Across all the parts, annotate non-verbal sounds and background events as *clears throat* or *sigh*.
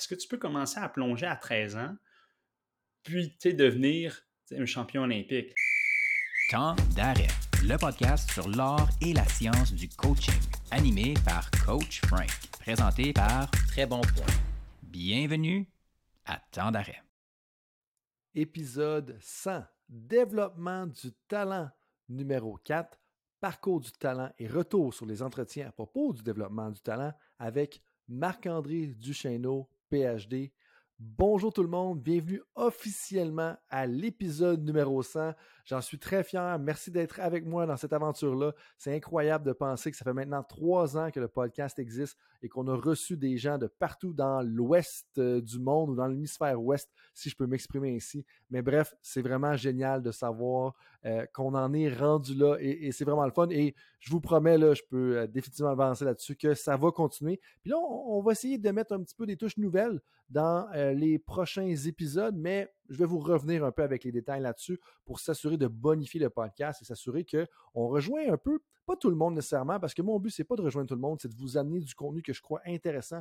est-ce que tu peux commencer à plonger à 13 ans, puis devenir un champion olympique? Temps d'arrêt, le podcast sur l'art et la science du coaching, animé par Coach Frank, présenté par Très Bon Point. Bienvenue à Temps d'arrêt. Épisode 100, Développement du talent numéro 4, Parcours du talent et retour sur les entretiens à propos du développement du talent avec Marc-André Duchesneau, PhD. Bonjour tout le monde, bienvenue officiellement à l'épisode numéro 100. J'en suis très fier. Merci d'être avec moi dans cette aventure-là. C'est incroyable de penser que ça fait maintenant trois ans que le podcast existe et qu'on a reçu des gens de partout dans l'ouest euh, du monde ou dans l'hémisphère ouest, si je peux m'exprimer ainsi. Mais bref, c'est vraiment génial de savoir euh, qu'on en est rendu là et, c'est vraiment le fun. Et je vous promets, là, je peux euh, définitivement avancer là-dessus, que ça va continuer. Puis là, on, va essayer de mettre un petit peu des touches nouvelles dans les prochains épisodes, mais je vais vous revenir un peu avec les détails là-dessus pour s'assurer de bonifier le podcast et s'assurer qu'on rejoint un peu, pas tout le monde nécessairement, parce que mon but, c'est pas de rejoindre tout le monde, c'est de vous amener du contenu que je crois intéressant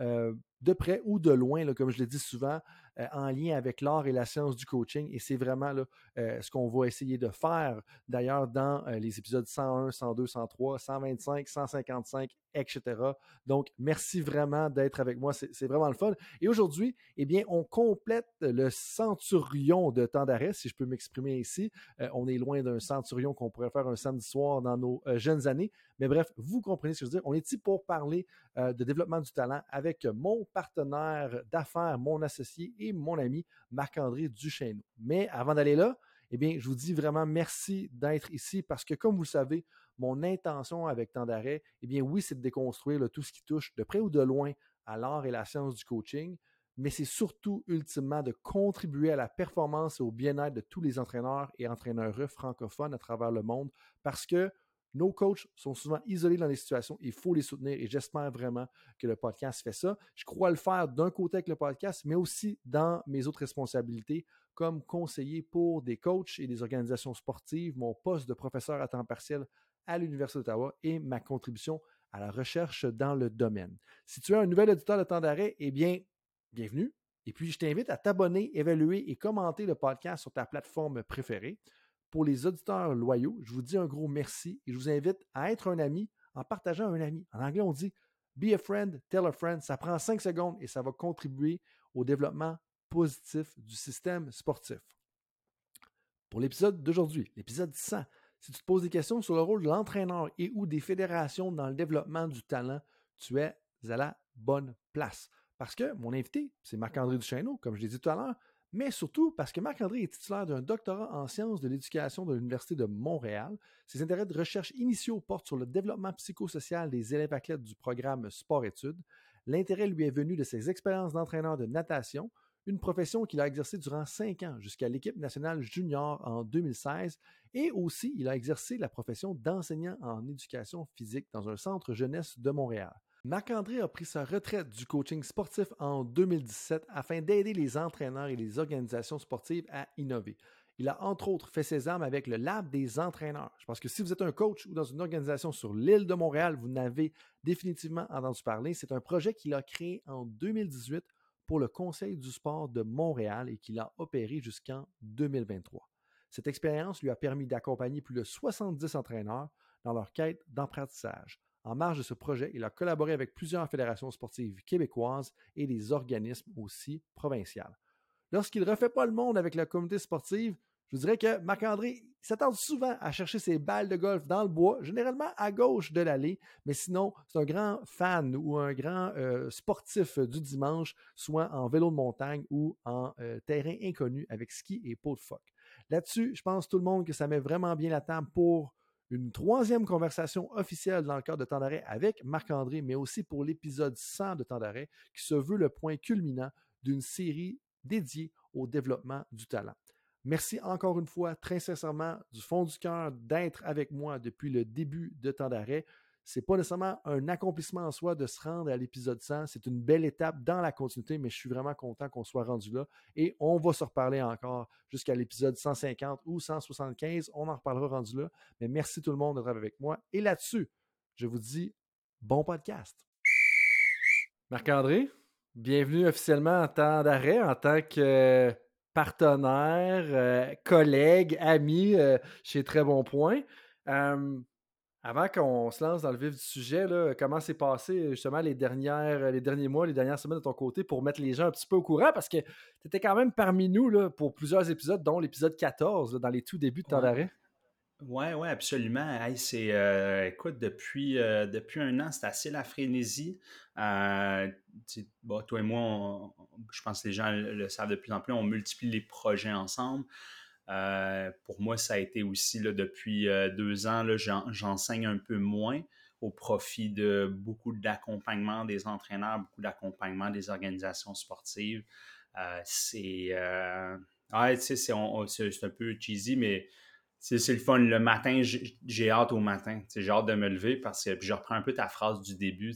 euh, de près ou de loin, comme je le dis souvent, euh, en lien avec l'art et la science du coaching. Et c'est vraiment euh, ce qu'on va essayer de faire, d'ailleurs, dans les épisodes 101, 102, 103, 125, 155, etc. Donc, merci vraiment d'être avec moi. C'est vraiment le fun. Et aujourd'hui, eh bien, on complète le centurion de temps d'arrêt, si je peux m'exprimer ici. on est loin d'un centurion qu'on pourrait faire un samedi soir dans nos jeunes années. Mais bref, vous comprenez ce que je veux dire. On est ici pour parler de développement du talent avec mon partenaire d'affaires, mon associé et mon ami Marc-André Duchesneau. Mais avant d'aller là, eh bien, je vous dis vraiment merci d'être ici parce que, comme vous le savez, mon intention avec tant d'arrêt, eh bien, oui, c'est de déconstruire tout ce qui touche de près ou de loin à l'art et la science du coaching, mais c'est surtout ultimement de contribuer à la performance et au bien-être de tous les entraîneurs et entraîneurs francophones à travers le monde parce que nos coachs sont souvent isolés dans les situations. Il faut les soutenir et j'espère vraiment que le podcast fait ça. Je crois le faire d'un côté avec le podcast, mais aussi dans mes autres responsabilités comme conseiller pour des coachs et des organisations sportives, mon poste de professeur à temps partiel à l'Université d'Ottawa et ma contribution à la recherche dans le domaine. Si tu es un nouvel auditeur de temps d'arrêt, eh bien, bienvenue. Et puis, je t'invite à t'abonner, évaluer et commenter le podcast sur ta plateforme préférée. Pour les auditeurs loyaux, je vous dis un gros merci et je vous invite à être un ami en partageant un ami. En anglais, on dit Be a friend, tell a friend. Ça prend cinq secondes et ça va contribuer au développement positif du système sportif. Pour l'épisode d'aujourd'hui, l'épisode 100, si tu te poses des questions sur le rôle de l'entraîneur et ou des fédérations dans le développement du talent, tu es à la bonne place. Parce que mon invité, c'est Marc-André Duchesneau, comme je l'ai dit tout à l'heure, mais surtout parce que Marc-André est titulaire d'un doctorat en sciences de l'éducation de l'Université de Montréal. Ses intérêts de recherche initiaux portent sur le développement psychosocial des élèves athlètes du programme Sport-Études. L'intérêt lui est venu de ses expériences d'entraîneur de natation, une profession qu'il a exercée durant cinq ans jusqu'à l'équipe nationale junior en 2016, et aussi il a exercé la profession d'enseignant en éducation physique dans un centre jeunesse de Montréal. Marc-André a pris sa retraite du coaching sportif en 2017 afin d'aider les entraîneurs et les organisations sportives à innover. Il a entre autres fait ses armes avec le Lab des entraîneurs. Je pense que si vous êtes un coach ou dans une organisation sur l'île de Montréal, vous n'avez définitivement entendu parler. C'est un projet qu'il a créé en 2018 pour le Conseil du sport de Montréal et qu'il a opéré jusqu'en 2023. Cette expérience lui a permis d'accompagner plus de 70 entraîneurs dans leur quête d'apprentissage. En marge de ce projet, il a collaboré avec plusieurs fédérations sportives québécoises et des organismes aussi provinciaux. Lorsqu'il ne refait pas le monde avec la communauté sportive, je vous dirais que Marc-André s'attend souvent à chercher ses balles de golf dans le bois, généralement à gauche de l'allée, mais sinon, c'est un grand fan ou un grand euh, sportif du dimanche, soit en vélo de montagne ou en euh, terrain inconnu avec ski et pot de phoque. Là-dessus, je pense tout le monde que ça met vraiment bien la table pour une troisième conversation officielle dans le cadre de Temps avec Marc-André, mais aussi pour l'épisode 100 de Temps qui se veut le point culminant d'une série dédiée au développement du talent. Merci encore une fois, très sincèrement, du fond du cœur, d'être avec moi depuis le début de Temps c'est pas nécessairement un accomplissement en soi de se rendre à l'épisode 100. C'est une belle étape dans la continuité, mais je suis vraiment content qu'on soit rendu là. Et on va se reparler encore jusqu'à l'épisode 150 ou 175. On en reparlera rendu là. Mais merci tout le monde d'être avec moi. Et là-dessus, je vous dis bon podcast. Marc-André, Bienvenue officiellement en temps d'arrêt, en tant que partenaire, euh, collègue, ami euh, chez Très Bon Point. Euh, avant qu'on se lance dans le vif du sujet, là, comment s'est passé justement les, dernières, les derniers mois, les dernières semaines de ton côté pour mettre les gens un petit peu au courant? Parce que tu étais quand même parmi nous là, pour plusieurs épisodes, dont l'épisode 14, dans les tout débuts de temps d'arrêt. Oui, oui, absolument. c'est, euh, écoute, depuis, euh, depuis un an, c'est assez la frénésie. Euh, toi et moi, je pense que les gens le, savent de plus en plus, on multiplie les projets ensemble. Pour moi, ça a été aussi là, depuis deux ans, j'enseigne un peu moins au profit de beaucoup d'accompagnement des entraîneurs, beaucoup d'accompagnement des organisations sportives. c'est, ouais, c'est un peu cheesy, mais c'est le fun. Le matin, j'ai hâte au matin. J'ai hâte de me lever parce que je reprends un peu ta phrase du début.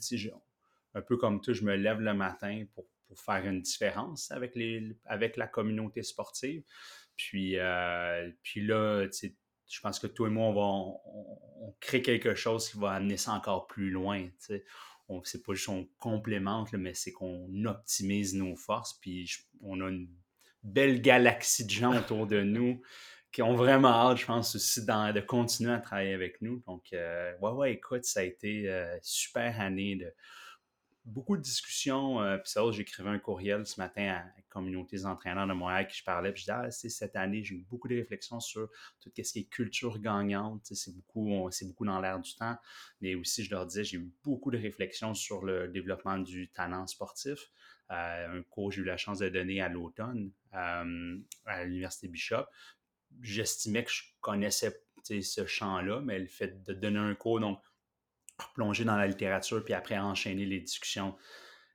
Un peu comme toi, je me lève le matin pour, faire une différence avec la communauté sportive. Puis, euh, puis là, je pense que toi et moi, on, va, crée quelque chose qui va amener ça encore plus loin. On C'est pas juste qu'on complémente, mais c'est qu'on optimise nos forces. Puis on a une belle galaxie de gens autour de nous *laughs* qui ont vraiment hâte, je pense, aussi de continuer à travailler avec nous. Donc, euh, ouais, ouais, écoute, ça a été euh, super année de beaucoup de discussions. Euh, puis ça, j'écrivais un courriel ce matin à la communauté des entraîneurs de Montréal qui je parlais. Puis je disais, ah, cette année, j'ai eu beaucoup de réflexions sur tout ce qui est culture gagnante. C'est beaucoup, beaucoup dans l'air du temps. Mais aussi, je leur disais, j'ai eu beaucoup de réflexions sur le développement du talent sportif. un cours j'ai eu la chance de donner à l'automne à l'Université Bishop j'estimais que je connaissais ce champ-là, mais le fait de donner un cours, donc plonger dans la littérature, puis après enchaîner les discussions,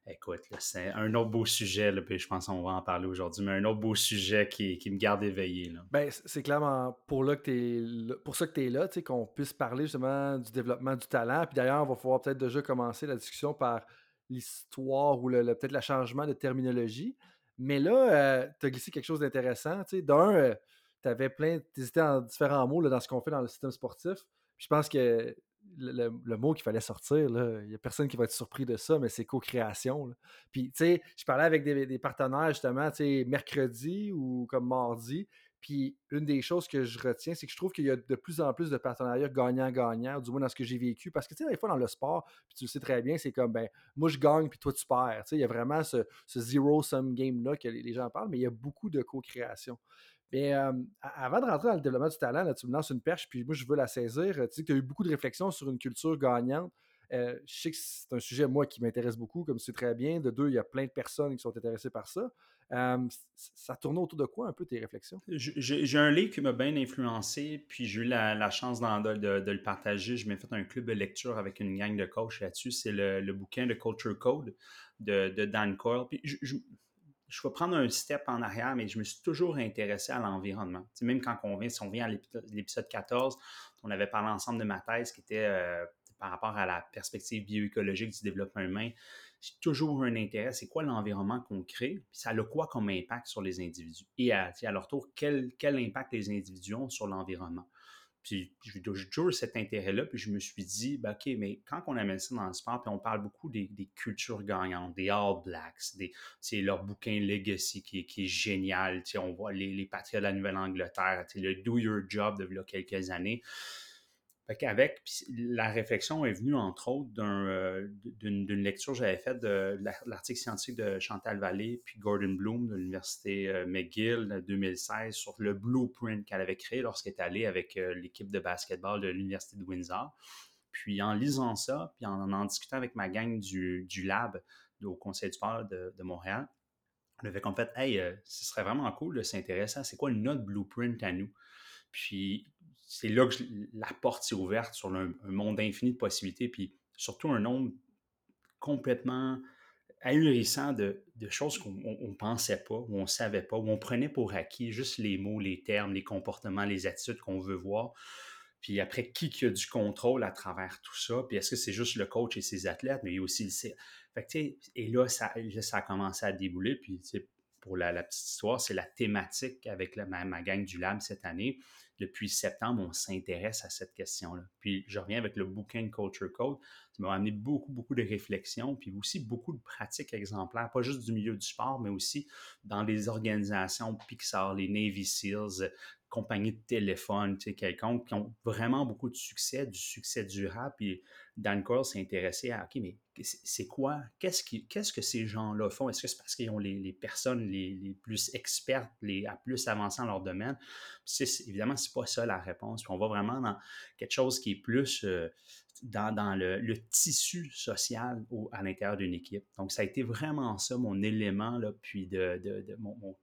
écoute, c'est un autre beau sujet, puis je pense qu'on va en parler aujourd'hui, mais un autre beau sujet qui, me garde éveillé. Ben, c'est clairement pour, là que es, pour ça que tu es là, qu'on puisse parler justement du développement du talent. Puis d'ailleurs, on va pouvoir peut-être déjà commencer la discussion par l'histoire ou le, peut-être le changement de terminologie. Mais là, euh, tu as glissé quelque chose d'intéressant. D'un, euh, tu avais plein, tu hésitais en différents mots dans ce qu'on fait dans le système sportif. je pense que le, mot qu'il fallait sortir, il n'y a personne qui va être surpris de ça, mais c'est co-création. Puis, tu sais, je parlais avec des, partenaires justement, tu sais, mercredi ou comme mardi. Puis, une des choses que je retiens, c'est que je trouve qu'il y a de plus en plus de partenariats gagnant-gagnant, du moins dans ce que j'ai vécu. Parce que, tu sais, des fois, dans le sport, tu le sais très bien, c'est comme, ben, moi, je gagne, puis toi, tu perds. Tu sais, il y a vraiment ce, zero-sum game-là que les gens parlent, mais il y a beaucoup de co-création. Mais avant de rentrer dans le développement du talent, tu me lances une perche, puis moi, je veux la saisir. Tu sais que tu as eu beaucoup de réflexions sur une culture gagnante. je sais que c'est un sujet, moi, qui m'intéresse beaucoup, comme c'est très bien. De deux, il y a plein de personnes qui sont intéressées par ça. ça tourne autour de quoi un peu tes réflexions? J'ai un livre qui m'a bien influencé, puis j'ai eu la, chance de, le partager. Je m'ai fait un club de lecture avec une gang de coachs là-dessus. C'est le, bouquin de Culture Code de, Dan Coyle. Puis je vais prendre un step en arrière, mais je me suis toujours intéressé à l'environnement. même quand on vient, si on vient à l'épisode 14, on avait parlé ensemble de ma thèse qui était euh, par rapport à la perspective bioécologique du développement humain. J'ai toujours un intérêt, c'est quoi l'environnement qu'on crée, puis ça a quoi comme impact sur les individus? Et à, leur tour, quel impact les individus ont sur l'environnement? J'ai toujours cet intérêt-là, puis je me suis dit, ben, OK, mais quand on amène ça dans le sport, puis on parle beaucoup des, cultures gagnantes, des All Blacks, c'est leur bouquin Legacy qui, est génial. On voit les, les Patriots de la Nouvelle-Angleterre, le Do Your Job de quelques années. Avec la réflexion est venue, entre autres, euh, d'une lecture que j'avais faite de l'article scientifique de Chantal Vallée puis Gordon Bloom de l'Université euh, McGill de 2016 sur le blueprint qu'elle avait créé lorsqu'elle est allée avec euh, l'équipe de basketball de l'Université de Windsor. Puis en lisant ça, puis en en discutant avec ma gang du, lab au Conseil du sport de, Montréal, on avait qu'en fait, hey, ce serait vraiment cool de s'intéresser à c'est quoi notre blueprint à nous. Puis c'est là que la porte s'est ouverte sur un, monde infini de possibilités, puis surtout un nombre complètement ahurissant de, choses qu'on ne pensait pas, ou on ne savait pas, ou on prenait pour acquis juste les mots, les termes, les comportements, les attitudes qu'on veut voir. Puis après, qui, a du contrôle à travers tout ça? Puis est-ce que c'est juste le coach et ses athlètes, mais il y a aussi le Et là ça, ça a commencé à débouler. Puis pour la, petite histoire, c'est la thématique avec ma, ma, gang du Lab cette année. Depuis septembre, on s'intéresse à cette question-là. Puis je reviens avec le bouquin Culture Code. Ça m'a amené beaucoup, beaucoup de réflexions, puis aussi beaucoup de pratiques exemplaires, pas juste du milieu du sport, mais aussi dans les organisations Pixar, les Navy SEALs, compagnies de téléphone, tu sais, quelconque, qui ont vraiment beaucoup de succès, du succès durable. Puis Dan Coyle s'est intéressé à, OK, mais c'est quoi? Qu'est-ce, que ces gens-là font? Est-ce que c'est parce qu'ils ont les, personnes les, plus expertes, les à plus avancées dans leur domaine? Puis évidemment, c'est pas ça la réponse. Puis on va vraiment dans quelque chose qui est plus euh, dans, le, tissu social à l'intérieur d'une équipe. Donc, ça a été vraiment ça, mon élément, là, puis de, de, mon,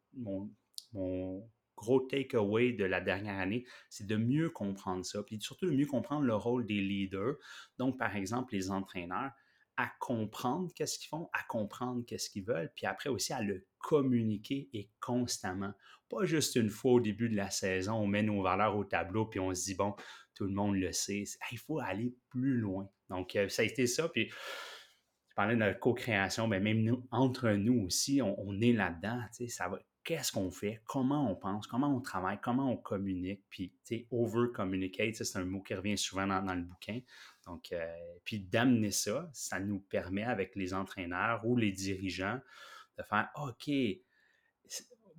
mon gros takeaway de la dernière année, c'est de mieux comprendre ça, puis surtout de mieux comprendre le rôle des leaders. Donc, par exemple, les entraîneurs, à comprendre qu'est-ce qu'ils font, à comprendre qu'est-ce qu'ils veulent, puis après aussi à le communiquer et constamment. Pas juste une fois au début de la saison, on met nos valeurs au tableau, puis on se dit, bon, tout le monde le sait. Il faut aller plus loin. Donc, euh, ça a été ça, puis je parlais de la co-création, mais même nous, entre nous aussi, on, on est là-dedans, ça va qu'est-ce qu'on fait, comment on pense, comment on travaille, comment on communique, puis, tu sais, over-communicate, c'est un mot qui revient souvent dans, le bouquin. Donc, euh, puis d'amener ça, ça nous permet avec les entraîneurs ou les dirigeants de faire, OK,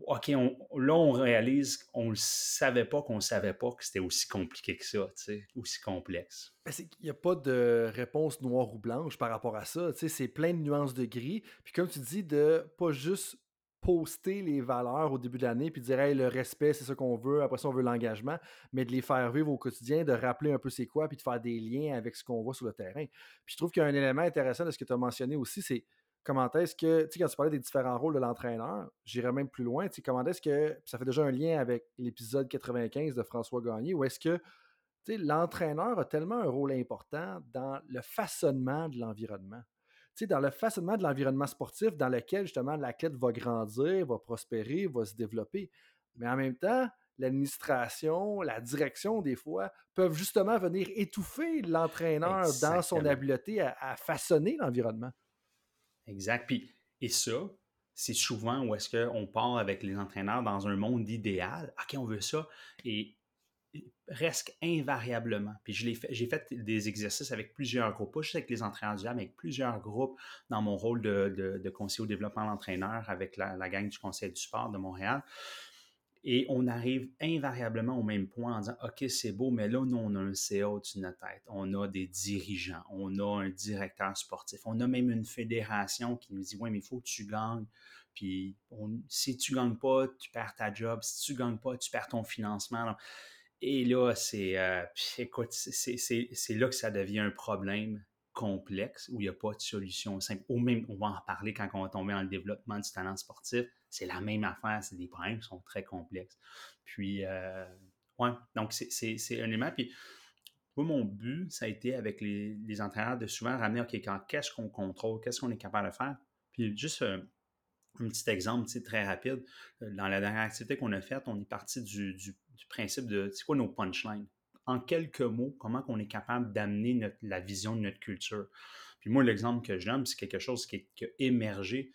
OK, là, on réalise qu'on ne savait pas qu'on ne savait pas que c'était aussi compliqué que ça, aussi complexe. Il n'y a pas de réponse noire ou blanche par rapport à ça. C'est plein de nuances de gris. Puis comme tu dis, de pas juste poster les valeurs au début de l'année puis dire le respect, c'est ce qu'on veut, après ça, on veut l'engagement, mais de les faire vivre au quotidien, de rappeler un peu c'est quoi, puis de faire des liens avec ce qu'on voit sur le terrain. Puis je trouve qu'il y a un élément intéressant de ce que tu as mentionné aussi, c'est comment est-ce que, tu sais, quand tu parlais des différents rôles de l'entraîneur, j'irais même plus loin, tu sais, comment est-ce que, ça fait déjà un lien avec l'épisode 95 de François Gagné, où est-ce que, tu sais, l'entraîneur a tellement un rôle important dans le façonnement de l'environnement dans le façonnement de l'environnement sportif dans lequel justement l'athlète va grandir, va prospérer, va se développer. Mais en même temps, l'administration, la direction, des fois, peuvent justement venir étouffer l'entraîneur dans son habileté à, façonner l'environnement. Exact. Puis, et ça, c'est souvent où est-ce qu'on part avec les entraîneurs dans un monde idéal. OK, on veut ça. Et presque invariablement. Puis j'ai fait, des exercices avec plusieurs groupes, pas juste avec les entraîneurs du mais avec plusieurs groupes dans mon rôle de, de, conseiller au développement de l'entraîneur avec la, la, gang du Conseil du sport de Montréal. Et on arrive invariablement au même point en disant OK, c'est beau, mais là, nous, on a un CA au-dessus de notre tête. On a des dirigeants, on a un directeur sportif, on a même une fédération qui nous dit Oui, mais il faut que tu gagnes. Puis si tu ne gagnes pas, tu perds ta job. Si tu ne gagnes pas, tu perds ton financement. Et là, c'est, euh, écoute, c'est là que ça devient un problème complexe où il n'y a pas de solution simple. Ou même, on va en parler quand on va tomber dans le développement du talent sportif. C'est la même affaire, c'est des problèmes qui sont très complexes. Puis, euh, ouais, donc c'est un élément. Puis, moi, mon but, ça a été avec les, les entraîneurs de souvent ramener, OK, qu'est-ce qu'on contrôle, qu'est-ce qu'on est capable de faire? Puis, juste euh, un petit exemple très rapide. Dans la dernière activité qu'on a faite, on est parti du principe de c'est quoi nos punchlines? En quelques mots, comment on est capable d'amener la vision de notre culture? Puis moi, l'exemple que je donne, c'est quelque chose qui, a émergé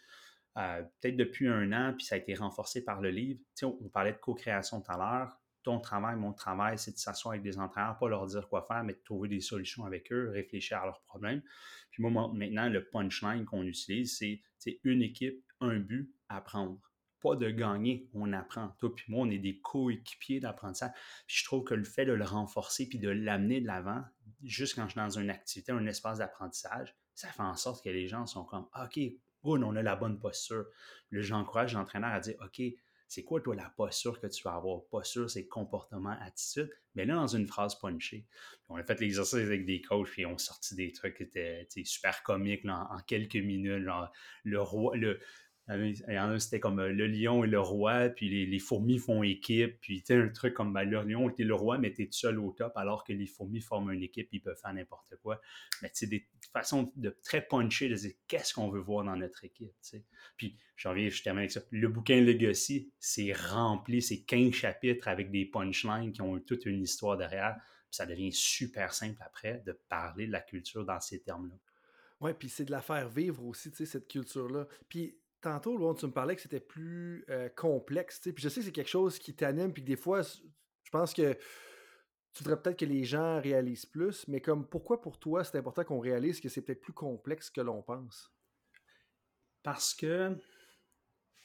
euh, peut-être depuis un an, puis ça a été renforcé par le livre. Tu on, parlait de co-création tout à l'heure. Ton travail, mon travail, c'est de s'asseoir avec des entraîneurs, pas leur dire quoi faire, mais de trouver des solutions avec eux, réfléchir à leurs problèmes. Puis moi, maintenant, le punchline qu'on utilise, c'est une équipe, un but, apprendre pas de gagner, on apprend. Toi puis moi, on est des coéquipiers d'apprentissage. je trouve que le fait de le renforcer puis de l'amener de l'avant, juste quand je suis dans une activité, un espace d'apprentissage, ça fait en sorte que les gens sont comme OK, on a la bonne posture. J'encourage l'entraîneur à dire OK, c'est quoi toi la posture que tu vas avoir? Posture, c'est comportement, attitude. Mais là, dans une phrase punchée. On a fait l'exercice avec des coachs, puis on sorti des trucs qui étaient super comiques en, quelques minutes. Genre, le roi, il y en a, c'était comme euh, le lion et le roi, puis les, fourmis font équipe, puis tu un truc comme ben, le lion était le roi, mais t'es seul au top, alors que les fourmis forment une équipe, ils peuvent faire n'importe quoi. Mais tu des façons de très puncher, de dire qu'est-ce qu'on veut voir dans notre équipe, tu sais. Puis, j'en reviens, je termine avec ça. Le bouquin Legacy, c'est rempli, c'est 15 chapitres avec des punchlines qui ont toute une histoire derrière. Puis ça devient super simple après de parler de la culture dans ces termes-là. Oui, puis c'est de la faire vivre aussi, tu sais, cette culture-là. Puis tantôt, tu me parlais que c'était plus euh, complexe. Puis je sais que c'est quelque chose qui t'anime, puis des fois, je pense que tu voudrais peut-être que les gens réalisent plus, mais comme pourquoi pour toi c'est important qu'on réalise que c'est peut-être plus complexe que l'on pense? Parce que,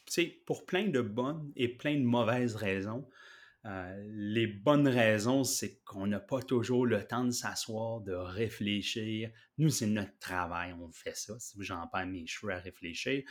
tu sais, pour plein de bonnes et plein de mauvaises raisons, euh, les bonnes raisons, c'est qu'on n'a pas toujours le temps de s'asseoir, de réfléchir. Nous, c'est notre travail, on fait ça. Si j'en perds mes cheveux à réfléchir,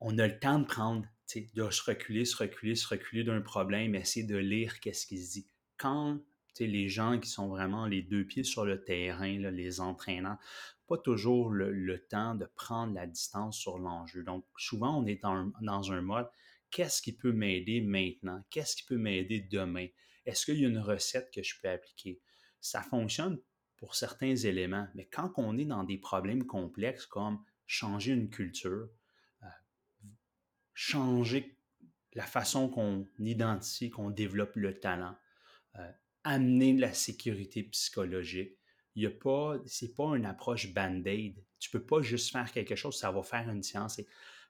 on a le temps de prendre, de se reculer, se reculer, se reculer d'un problème, essayer de lire qu'est-ce qu'il se dit. Quand les gens qui sont vraiment les deux pieds sur le terrain, les entraînants, pas toujours le, temps de prendre la distance sur l'enjeu. Donc, souvent, on est dans un mode qu'est-ce qui peut m'aider maintenant? Qu'est-ce qui peut m'aider demain? Est-ce qu'il y a une recette que je peux appliquer? Ça fonctionne pour certains éléments, mais quand on est dans des problèmes complexes comme changer une culture, changer la façon qu'on identifie, qu'on développe le talent, euh, amener de la sécurité psychologique, il y a pas, c'est pas une approche band-aid. Tu peux pas juste faire quelque chose, ça va faire une science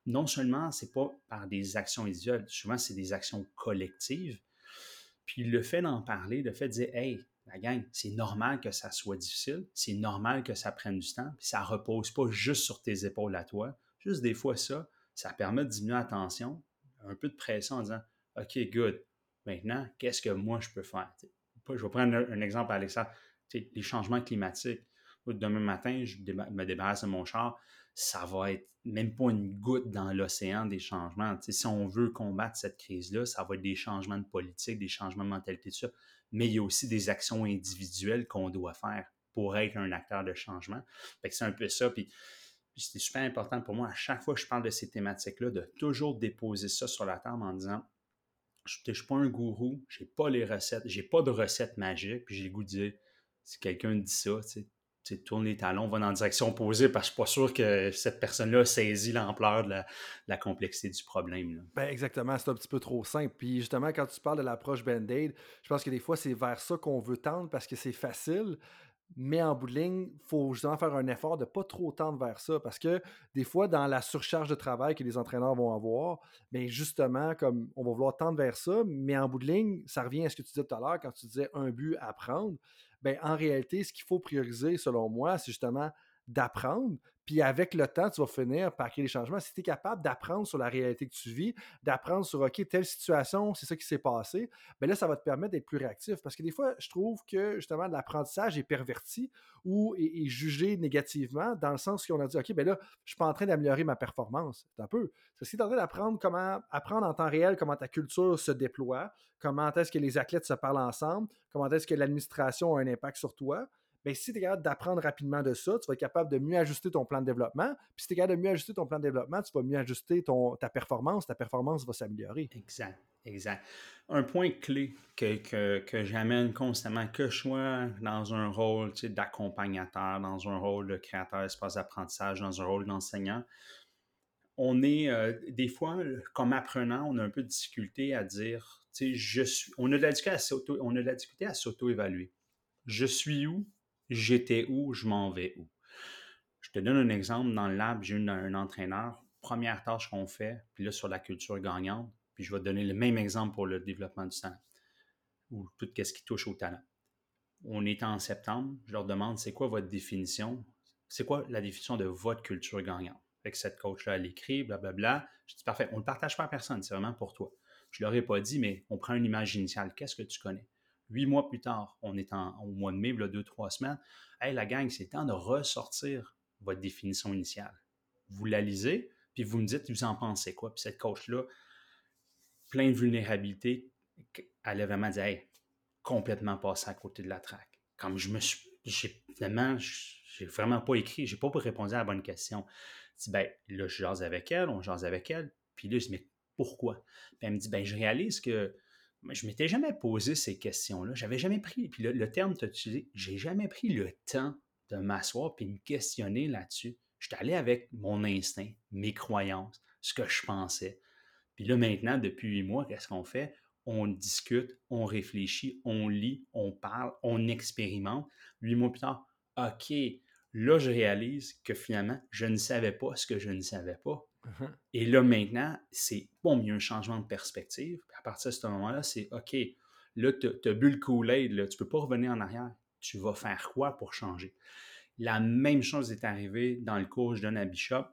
non seulement c'est pas par des actions individuelles, souvent c'est des actions collectives. Puis le fait d'en parler, le fait de dire Hey, la gang, c'est normal que ça soit difficile, c'est normal que ça prenne du temps, puis ça repose pas juste sur tes épaules à toi. Juste des fois, ça, ça permet de diminuer la tension, un peu de pression en disant OK, good. Maintenant, qu'est-ce que moi je peux faire? je vais prendre un, exemple, Alexandre. les changements climatiques. Demain matin, je me débarrasse de mon char ça va être même pas une goutte dans l'océan des changements. si on veut combattre cette crise-là, ça va être des changements de politique, des changements de mentalité, tout ça. Mais il y a aussi des actions individuelles qu'on doit faire pour être un acteur de changement. c'est un peu ça. C'était super important pour moi, à chaque fois que je parle de ces thématiques-là, de toujours déposer ça sur la table en disant je ne suis pas un gourou, je n'ai pas les recettes, j'ai pas de recettes magiques, puis j'ai le goût de dire si quelqu'un dit ça, tourne les talons, va dans la direction opposée parce que je suis pas sûr que cette personne-là saisit l'ampleur de la, complexité du problème. Ben exactement, c'est un petit peu trop simple. Puis justement, quand tu parles de l'approche Band-Aid, je pense que des fois, c'est vers ça qu'on veut tendre parce que c'est facile. Mais en bout de ligne, il faut justement faire un effort de ne pas trop tendre vers ça parce que des fois, dans la surcharge de travail que les entraîneurs vont avoir, bien justement, comme on va vouloir tendre vers ça, mais en bout de ligne, ça revient à ce que tu disais tout à l'heure quand tu disais un but à prendre. Ben, en réalité, ce qu'il faut prioriser, selon moi, c'est justement d'apprendre. Puis avec le temps, tu vas finir par créer des changements. Si tu es capable d'apprendre sur la réalité que tu vis, d'apprendre sur OK, telle situation, c'est ça qui s'est passé, bien là, ça va te permettre d'être plus réactif. Parce que des fois, je trouve que justement l'apprentissage est perverti ou est, jugé négativement dans le sens qu'on a dit OK, bien là, je suis pas en train d'améliorer ma performance. C'est un peu. C'est si tu es en train d'apprendre comment apprendre en temps réel comment ta culture se déploie, comment est-ce que les athlètes se parlent ensemble, comment est-ce que l'administration a un impact sur toi, bien, si tu es capable d'apprendre rapidement de ça, tu vas être capable de mieux ajuster ton plan de développement. Puis si tu es capable de mieux ajuster ton plan de développement, tu vas mieux ajuster ta performance. Ta performance va s'améliorer. Exact, exact. Un point clé que, que, j'amène constamment, que je sois dans un rôle d'accompagnateur, dans un rôle de créateur d'espace d'apprentissage, dans un rôle d'enseignant, on est euh, des fois, comme apprenant, on a un peu de difficulté à dire, je suis, on a de la difficulté à s'auto-évaluer. Je suis où? J'étais où, je m'en vais où. Je te donne un exemple. Dans le lab, j'ai un entraîneur. Première tâche qu'on fait, puis là, sur la culture gagnante, puis je vais te donner le même exemple pour le développement du talent ou tout ce qui touche au talent. On est en septembre, je leur demande c'est quoi votre définition, c'est quoi la définition de votre culture gagnante? Avec cette coach-là, elle écrit, blablabla. Je dis parfait, on ne partage pas à personne, c'est vraiment pour toi. Je ne leur ai pas dit, mais on prend une image initiale. Qu'est-ce que tu connais? Huit mois plus tard, on est en, au mois de mai, là, deux, trois semaines. Hey, la gang, c'est temps de ressortir votre définition initiale. Vous la lisez, puis vous me dites, vous en pensez quoi? Puis cette coach-là, plein de vulnérabilité, elle a vraiment dit, hey, complètement passé à côté de la traque. Comme je me suis, j'ai finalement, j'ai vraiment pas écrit, j'ai pas répondu à la bonne question. Je dis, ben, là, je jase avec elle, on jase avec elle, puis là, je dis, mais pourquoi? Puis elle me dit, ben, je réalise que je m'étais jamais posé ces questions-là. J'avais jamais pris, puis le, terme que tu as utilisé, j'ai jamais pris le temps de m'asseoir et me questionner là-dessus. J'étais allé avec mon instinct, mes croyances, ce que je pensais. Puis là, maintenant, depuis huit mois, qu'est-ce qu'on fait? On discute, on réfléchit, on lit, on parle, on expérimente. Huit mois plus tard, OK, là, je réalise que finalement, je ne savais pas ce que je ne savais pas. Et là, maintenant, c'est bon, il y a un changement de perspective. à partir de ce moment-là, c'est OK, là, tu as bu le Kool-Aid, tu ne peux pas revenir en arrière. Tu vas faire quoi pour changer? La même chose est arrivée dans le cours que je donne à Bishop.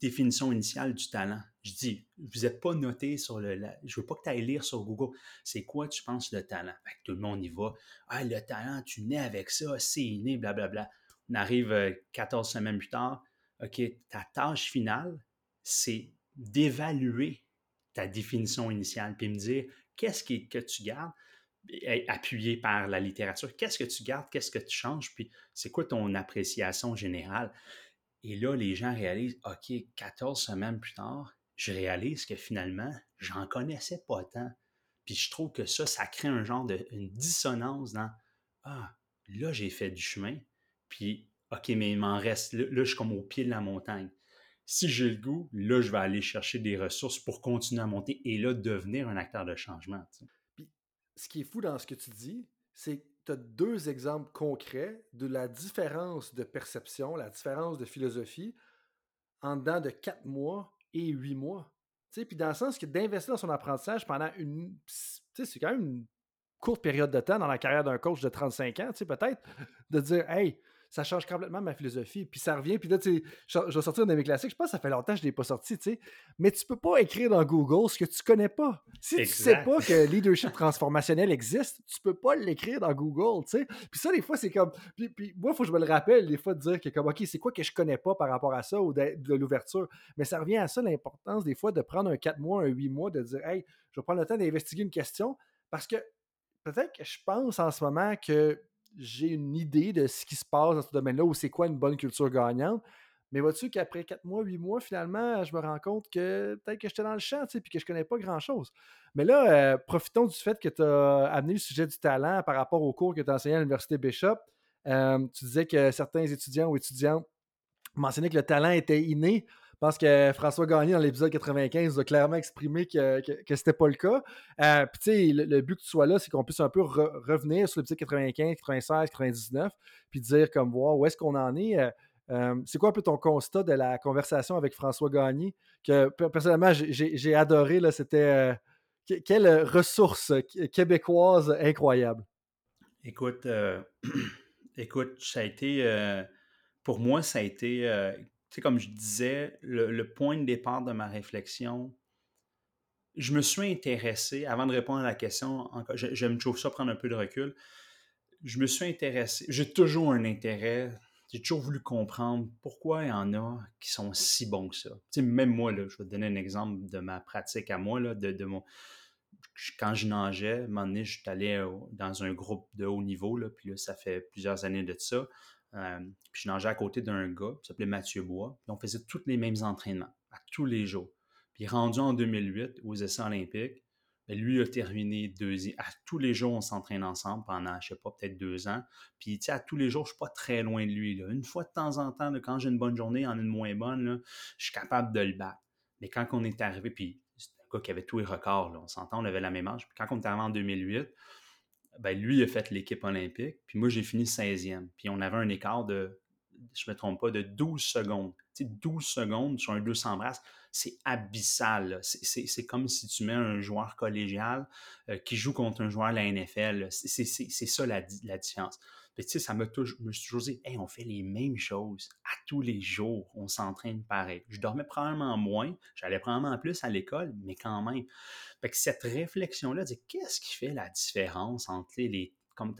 Définition initiale du talent. Je dis, vous n'êtes pas noté sur le. je ne veux pas que tu ailles lire sur Google. C'est quoi tu penses le talent? tout le monde y va. Ah, le talent, tu nais avec ça, c'est inné, blablabla. On arrive 14 euh, semaines plus tard. OK, ta tâche finale, c'est d'évaluer ta définition initiale, puis me dire qu'est-ce que tu gardes, appuyé par la littérature, qu'est-ce que tu gardes, qu'est-ce que tu changes, puis c'est quoi ton appréciation générale? Et là, les gens réalisent, OK, 14 semaines plus tard, je réalise que finalement, j'en connaissais pas tant. Puis je trouve que ça, ça crée un genre de dissonance dans Ah, là, j'ai fait du chemin, puis OK, mais il m'en reste, là, je suis comme au pied de la montagne. Si j'ai le goût, là, je vais aller chercher des ressources pour continuer à monter et là, devenir un acteur de changement. Puis, ce qui est fou dans ce que tu dis, c'est que tu as deux exemples concrets de la différence de perception, la différence de philosophie en dedans de quatre mois et huit mois. Puis dans le sens que d'investir dans son apprentissage pendant une. C'est quand même une courte période de temps dans la carrière d'un coach de 35 ans, peut-être, de dire Hey, ça change complètement ma philosophie. Puis ça revient, puis là, tu sais, je, vais sortir un de mes classiques. Je pense que ça fait longtemps que je ne l'ai pas sorti, tu sais. Mais tu peux pas écrire dans Google ce que tu connais pas. Si tu sais pas que *laughs* leadership transformationnel existe, tu peux pas l'écrire dans Google, tu sais. Puis ça, des fois, c'est comme. Puis, moi, il faut que je me le rappelle, des fois, de dire que, comme, OK, c'est quoi que je connais pas par rapport à ça ou de, de l'ouverture. Mais ça revient à ça, l'importance, des fois, de prendre un 4 mois, un 8 mois, de dire, hey, je vais prendre le temps d'investiguer une question parce que peut-être que je pense en ce moment que j'ai une idée de ce qui se passe dans ce domaine-là ou c'est quoi une bonne culture gagnante. Mais vois-tu qu'après 4 mois, 8 mois, finalement, je me rends compte que peut-être que j'étais dans le champ, puis que je connais pas grand-chose. Mais là, euh, profitons du fait que tu as amené le sujet du talent par rapport au cours que tu as enseigné à l'Université Bishop. Euh, tu disais que certains étudiants ou étudiantes mentionnaient que le talent était inné. Pense que François Gagné, dans l'épisode 95, a clairement exprimé que, que, que c'était pas le cas. Euh, puis, tu sais, le, but que tu sois là, c'est qu'on puisse un peu revenir sur l'épisode 95, 96, 99, puis dire comme, voir où est-ce qu'on en est? Euh, euh, c'est quoi un peu ton constat de la conversation avec François Gagné? Que personnellement, j'ai adoré. C'était quelle ressource québécoise incroyable. Écoute, *clears throat* écoute, ça a été pour moi, ça a été sais, comme je disais, le, point de départ de ma réflexion, je me suis intéressé, avant de répondre à la question, j'aime toujours ça prendre un peu de recul, je me suis intéressé, j'ai toujours un intérêt, j'ai toujours voulu comprendre pourquoi il y en a qui sont si bons que ça. Tu sais, même moi, là, je vais te donner un exemple de ma pratique à moi, là, de, mon... Quand je nageais, à un moment donné, je suis allé dans un groupe de haut niveau, là, puis là, ça fait plusieurs années de ça. Euh, puis je nageais à côté d'un gars qui s'appelait Mathieu Bois. On faisait tous les mêmes entraînements, à tous les jours. Puis rendu en 2008 aux essais olympiques, ben, lui a terminé deuxième. À tous les jours, on s'entraîne ensemble pendant, je sais pas, peut-être deux ans. Puis, tu sais, à tous les jours, je suis pas très loin de lui. Une fois de temps en temps, quand j'ai une bonne journée, en une moins bonne, je suis capable de le battre. Mais quand on est arrivé, puis c'est un gars qui avait tous les records, on s'entend, on avait la même âge. Puis quand on est arrivé en 2008, ben, lui a fait l'équipe olympique, puis moi j'ai fini 16e. Puis on avait un écart de, je me trompe pas, de 12 secondes. Tu sais, 12 secondes sur un 200 brasses, c'est abyssal. C'est comme si tu mets un joueur collégial euh, qui joue contre un joueur de la NFL. C'est ça la, la différence tu sais, ça m'a toujours, je me suis toujours dit, hey, on fait les mêmes choses à tous les jours, on s'entraîne pareil. Je dormais probablement moins, j'allais probablement plus à l'école, mais quand même. Fait que cette réflexion-là, qu'est-ce qui fait la différence entre les, comme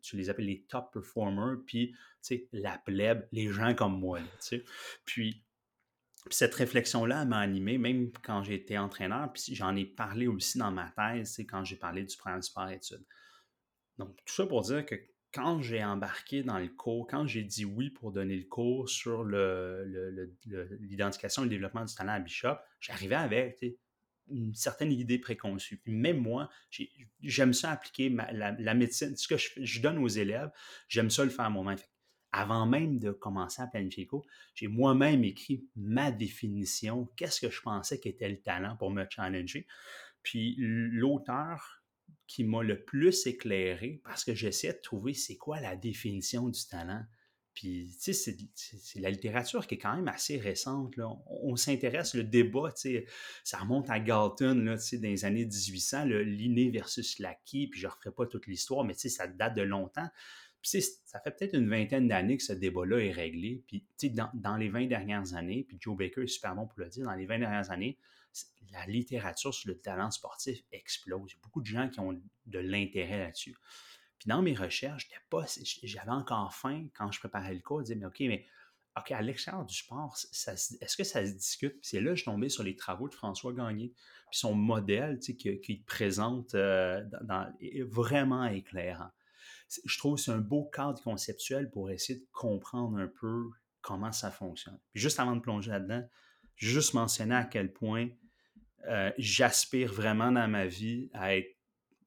tu les appelles les top performers, puis la plèbe, les gens comme moi. sais. puis, cette réflexion-là m'a animé, même quand j'étais entraîneur, puis j'en ai parlé aussi dans ma thèse, quand j'ai parlé du programme sport-études. Donc, tout ça pour dire que quand j'ai embarqué dans le cours, quand j'ai dit oui pour donner le cours sur l'identification et le développement du talent à Bishop, j'arrivais avec une certaine idée préconçue. même moi, j'aime ça appliquer la, médecine. Ce que je, donne aux élèves, j'aime ça le faire moi-même. Avant même de commencer à planifier le cours, j'ai moi-même écrit ma définition, qu'est-ce que je pensais qu'était le talent pour me challenger. Puis l'auteur qui m'a le plus éclairé parce que j'essaie de trouver c'est quoi la définition du talent. Puis, tu sais, c'est la littérature qui est quand même assez récente. Là. On, s'intéresse, le débat, tu sais, ça remonte à Galton, là, tu sais, dans les années 1800, l'inné versus l'acquis, puis je ne referai pas toute l'histoire, mais tu sais, ça date de longtemps. Puis, ça fait peut-être une vingtaine d'années que ce débat-là est réglé. Puis, tu sais, dans, dans, les 20 dernières années, puis Joe Baker est super bon pour le dire, dans les 20 dernières années, la littérature sur le talent sportif explose. Il y a beaucoup de gens qui ont de l'intérêt là-dessus. Puis dans mes recherches, j'avais encore faim quand je préparais le cours, de dire, mais OK, mais OK, à l'extérieur du sport, est-ce que ça se discute? C'est là que je suis tombé sur les travaux de François Gagné, puis son modèle qu'il présente euh, est vraiment éclairant. Je trouve que c'est un beau cadre conceptuel pour essayer de comprendre un peu comment ça fonctionne. Puis juste avant de plonger là-dedans, juste mentionner à quel point euh, j'aspire vraiment dans ma vie à être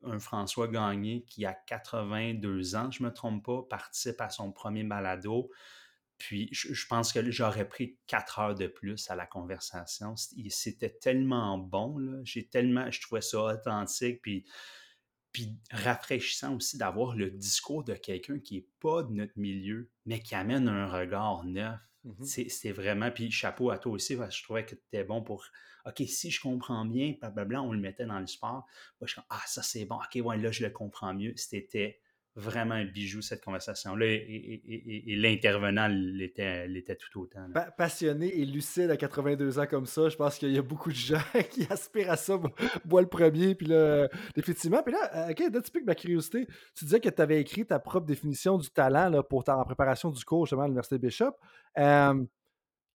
un François Gagné qui a 82 ans, je ne me trompe pas, participe à son premier balado. Puis je, pense que j'aurais pris quatre heures de plus à la conversation. C'était tellement bon, j'ai tellement, je trouvais ça authentique, puis, puis rafraîchissant aussi d'avoir le discours de quelqu'un qui n'est pas de notre milieu, mais qui amène un regard neuf. Mmh c'est vraiment, puis chapeau à toi aussi, parce que je trouvais que tu étais bon pour OK, si je comprends bien, blablabla, on le mettait dans le sport. Je suis ah, ça c'est bon, OK, ouais, là, je le comprends mieux. C'était vraiment un bijou, cette conversation-là, et, l'intervenant l'était tout autant. passionné et lucide à 82 ans comme ça, je pense qu'il y a beaucoup de gens *laughs* qui aspirent à ça. Moi, le premier, puis là, définitivement. Puis là, euh, OK, là, typique ma curiosité, tu disais que tu avais écrit ta propre définition du talent là, pour ta, en préparation du cours, justement, à l'Université Bishop. Euh,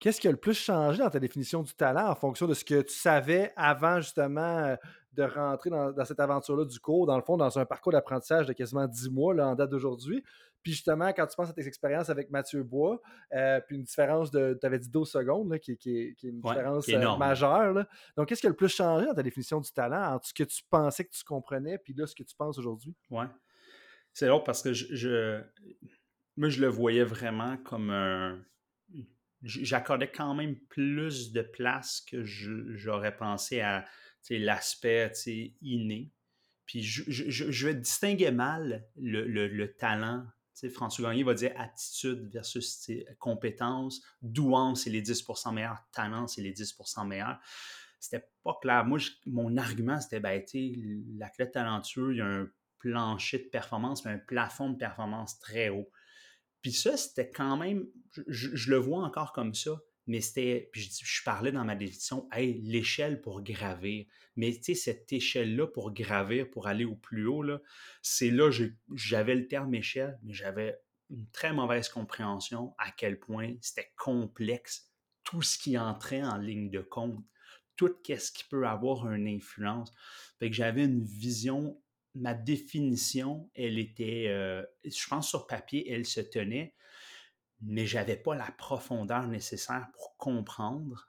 Qu'est-ce qui a le plus changé dans ta définition du talent en fonction de ce que tu savais avant justement euh, de rentrer dans, cette aventure-là du cours, dans le fond, dans un parcours d'apprentissage de quasiment 10 mois là, en date d'aujourd'hui? Puis justement, quand tu penses à tes expériences avec Mathieu Bois, euh, puis une différence de, tu avais dit 12 secondes, qui, est une différence euh, majeure. Donc, qu'est-ce qui a le plus changé dans ta définition du talent entre ce que tu pensais que tu comprenais, puis là, ce que tu penses aujourd'hui? Oui. C'est drôle parce que je, moi, je le voyais vraiment comme un, j'accordais quand même plus de place que j'aurais pensé à l'aspect inné. Puis je, je, je, distinguer mal le, le, talent. François Gagné va dire attitude versus compétence, douance, c'est les 10% meilleurs, talent, c'est les 10% meilleurs. C'était pas clair. Moi, mon argument, c'était ben, l'athlète talentueux, il y a un plancher de performance, mais un plafond de performance très haut. Puis ça, c'était quand même, je, le vois encore comme ça, mais c'était, puis je, je, parlais dans ma définition, hey, l'échelle pour gravir. Mais tu sais, cette échelle-là pour gravir, pour aller au plus haut, là, c'est là, j'avais le terme échelle, mais j'avais une très mauvaise compréhension à quel point c'était complexe tout ce qui entrait en ligne de compte, tout ce qui peut avoir une influence. Fait que j'avais une vision ma définition, elle était, euh, je pense sur papier, elle se tenait, mais j'avais pas la profondeur nécessaire pour comprendre